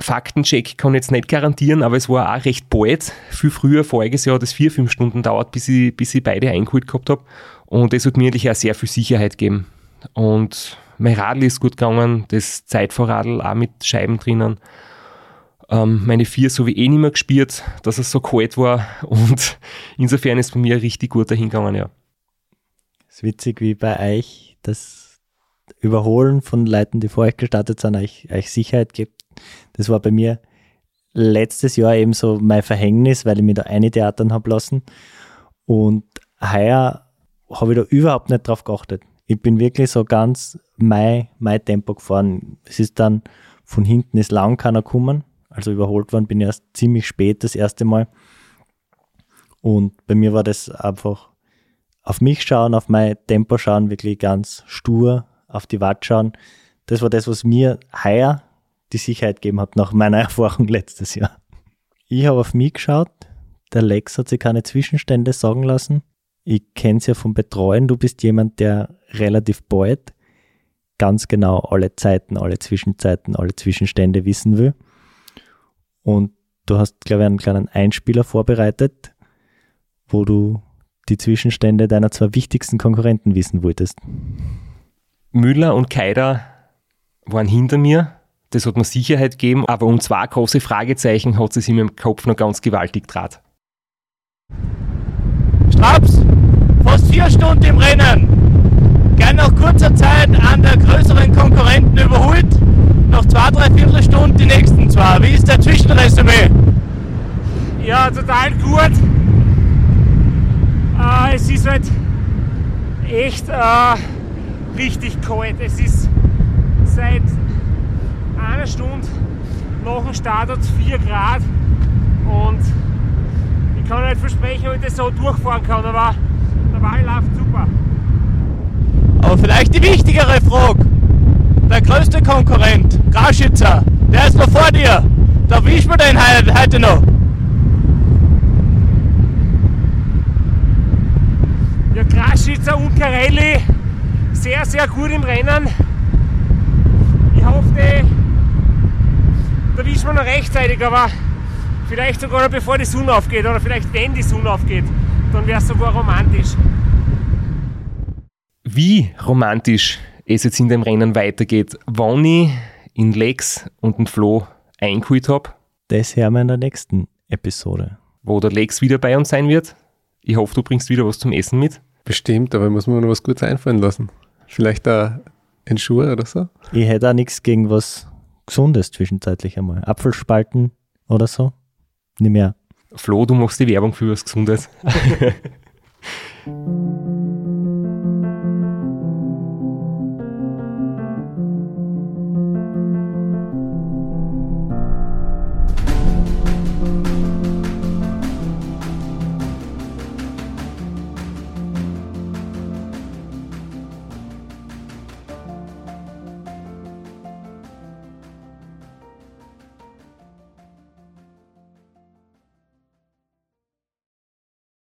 Faktencheck kann ich jetzt nicht garantieren, aber es war auch recht bald. Viel früher, voriges Jahr, es vier, fünf Stunden dauert, bis ich, bis ich beide eingeholt gehabt habe. Und das hat mir eigentlich auch sehr viel Sicherheit gegeben. Und mein Radl ist gut gegangen, das Zeitfahrradl auch mit Scheiben drinnen. Ähm, meine vier so wie eh nicht mehr gespielt, dass es so kalt war und insofern ist bei mir richtig gut dahin gegangen, ja. Es ist witzig, wie bei euch das Überholen von Leuten, die vor euch gestartet sind, euch, euch Sicherheit gibt. Das war bei mir letztes Jahr eben so mein Verhängnis, weil ich mir da eine Theatern habe lassen. Und heuer habe ich da überhaupt nicht drauf geachtet ich bin wirklich so ganz mein, mein Tempo gefahren. Es ist dann von hinten ist lang keiner gekommen. Also überholt worden bin ich erst ziemlich spät das erste Mal. Und bei mir war das einfach auf mich schauen, auf mein Tempo schauen, wirklich ganz stur auf die Watt schauen. Das war das, was mir heuer die Sicherheit gegeben hat, nach meiner Erfahrung letztes Jahr. Ich habe auf mich geschaut. Der Lex hat sich keine Zwischenstände sagen lassen ich kenne es ja vom Betreuen, du bist jemand, der relativ bald ganz genau alle Zeiten, alle Zwischenzeiten, alle Zwischenstände wissen will. Und du hast, glaube ich, einen kleinen Einspieler vorbereitet, wo du die Zwischenstände deiner zwei wichtigsten Konkurrenten wissen wolltest. Müller und Keider waren hinter mir. Das hat mir Sicherheit gegeben, aber um zwei große Fragezeichen hat es in meinem Kopf noch ganz gewaltig draht. Raps, fast vier Stunden im Rennen. Gern nach kurzer Zeit an der größeren Konkurrenten überholt. Noch zwei, drei Viertelstunden die nächsten zwei. Wie ist der Zwischenresümee? Ja, total gut. Äh, es ist halt echt äh, richtig kalt. Es ist seit einer Stunde nach dem Start hat 4 Grad und ich kann nicht versprechen, ob ich das so durchfahren kann, aber Wahl läuft super. Aber vielleicht die wichtigere Frage. Der größte Konkurrent, Grauschützer, der ist noch vor dir. Da wisch wir den heute, noch. Ja, Kraschitzer und Carelli sehr, sehr gut im Rennen. Ich hoffe, da wissen wir noch rechtzeitig, aber vielleicht sogar noch bevor die Sonne aufgeht oder vielleicht wenn die Sonne aufgeht, dann wäre es sogar romantisch. Wie romantisch es jetzt in dem Rennen weitergeht, wann ich in Lex und den Flo eingeholt habe, Das hören wir in der nächsten Episode. wo der Lex wieder bei uns sein wird. Ich hoffe, du bringst wieder was zum Essen mit. Bestimmt, aber ich muss mir noch was Gutes einfallen lassen. Vielleicht da ein Schuh oder so. Ich hätte auch nichts gegen was Gesundes zwischenzeitlich einmal. Apfelspalten oder so. Nicht mehr. Flo, du machst die Werbung für was Gesundes.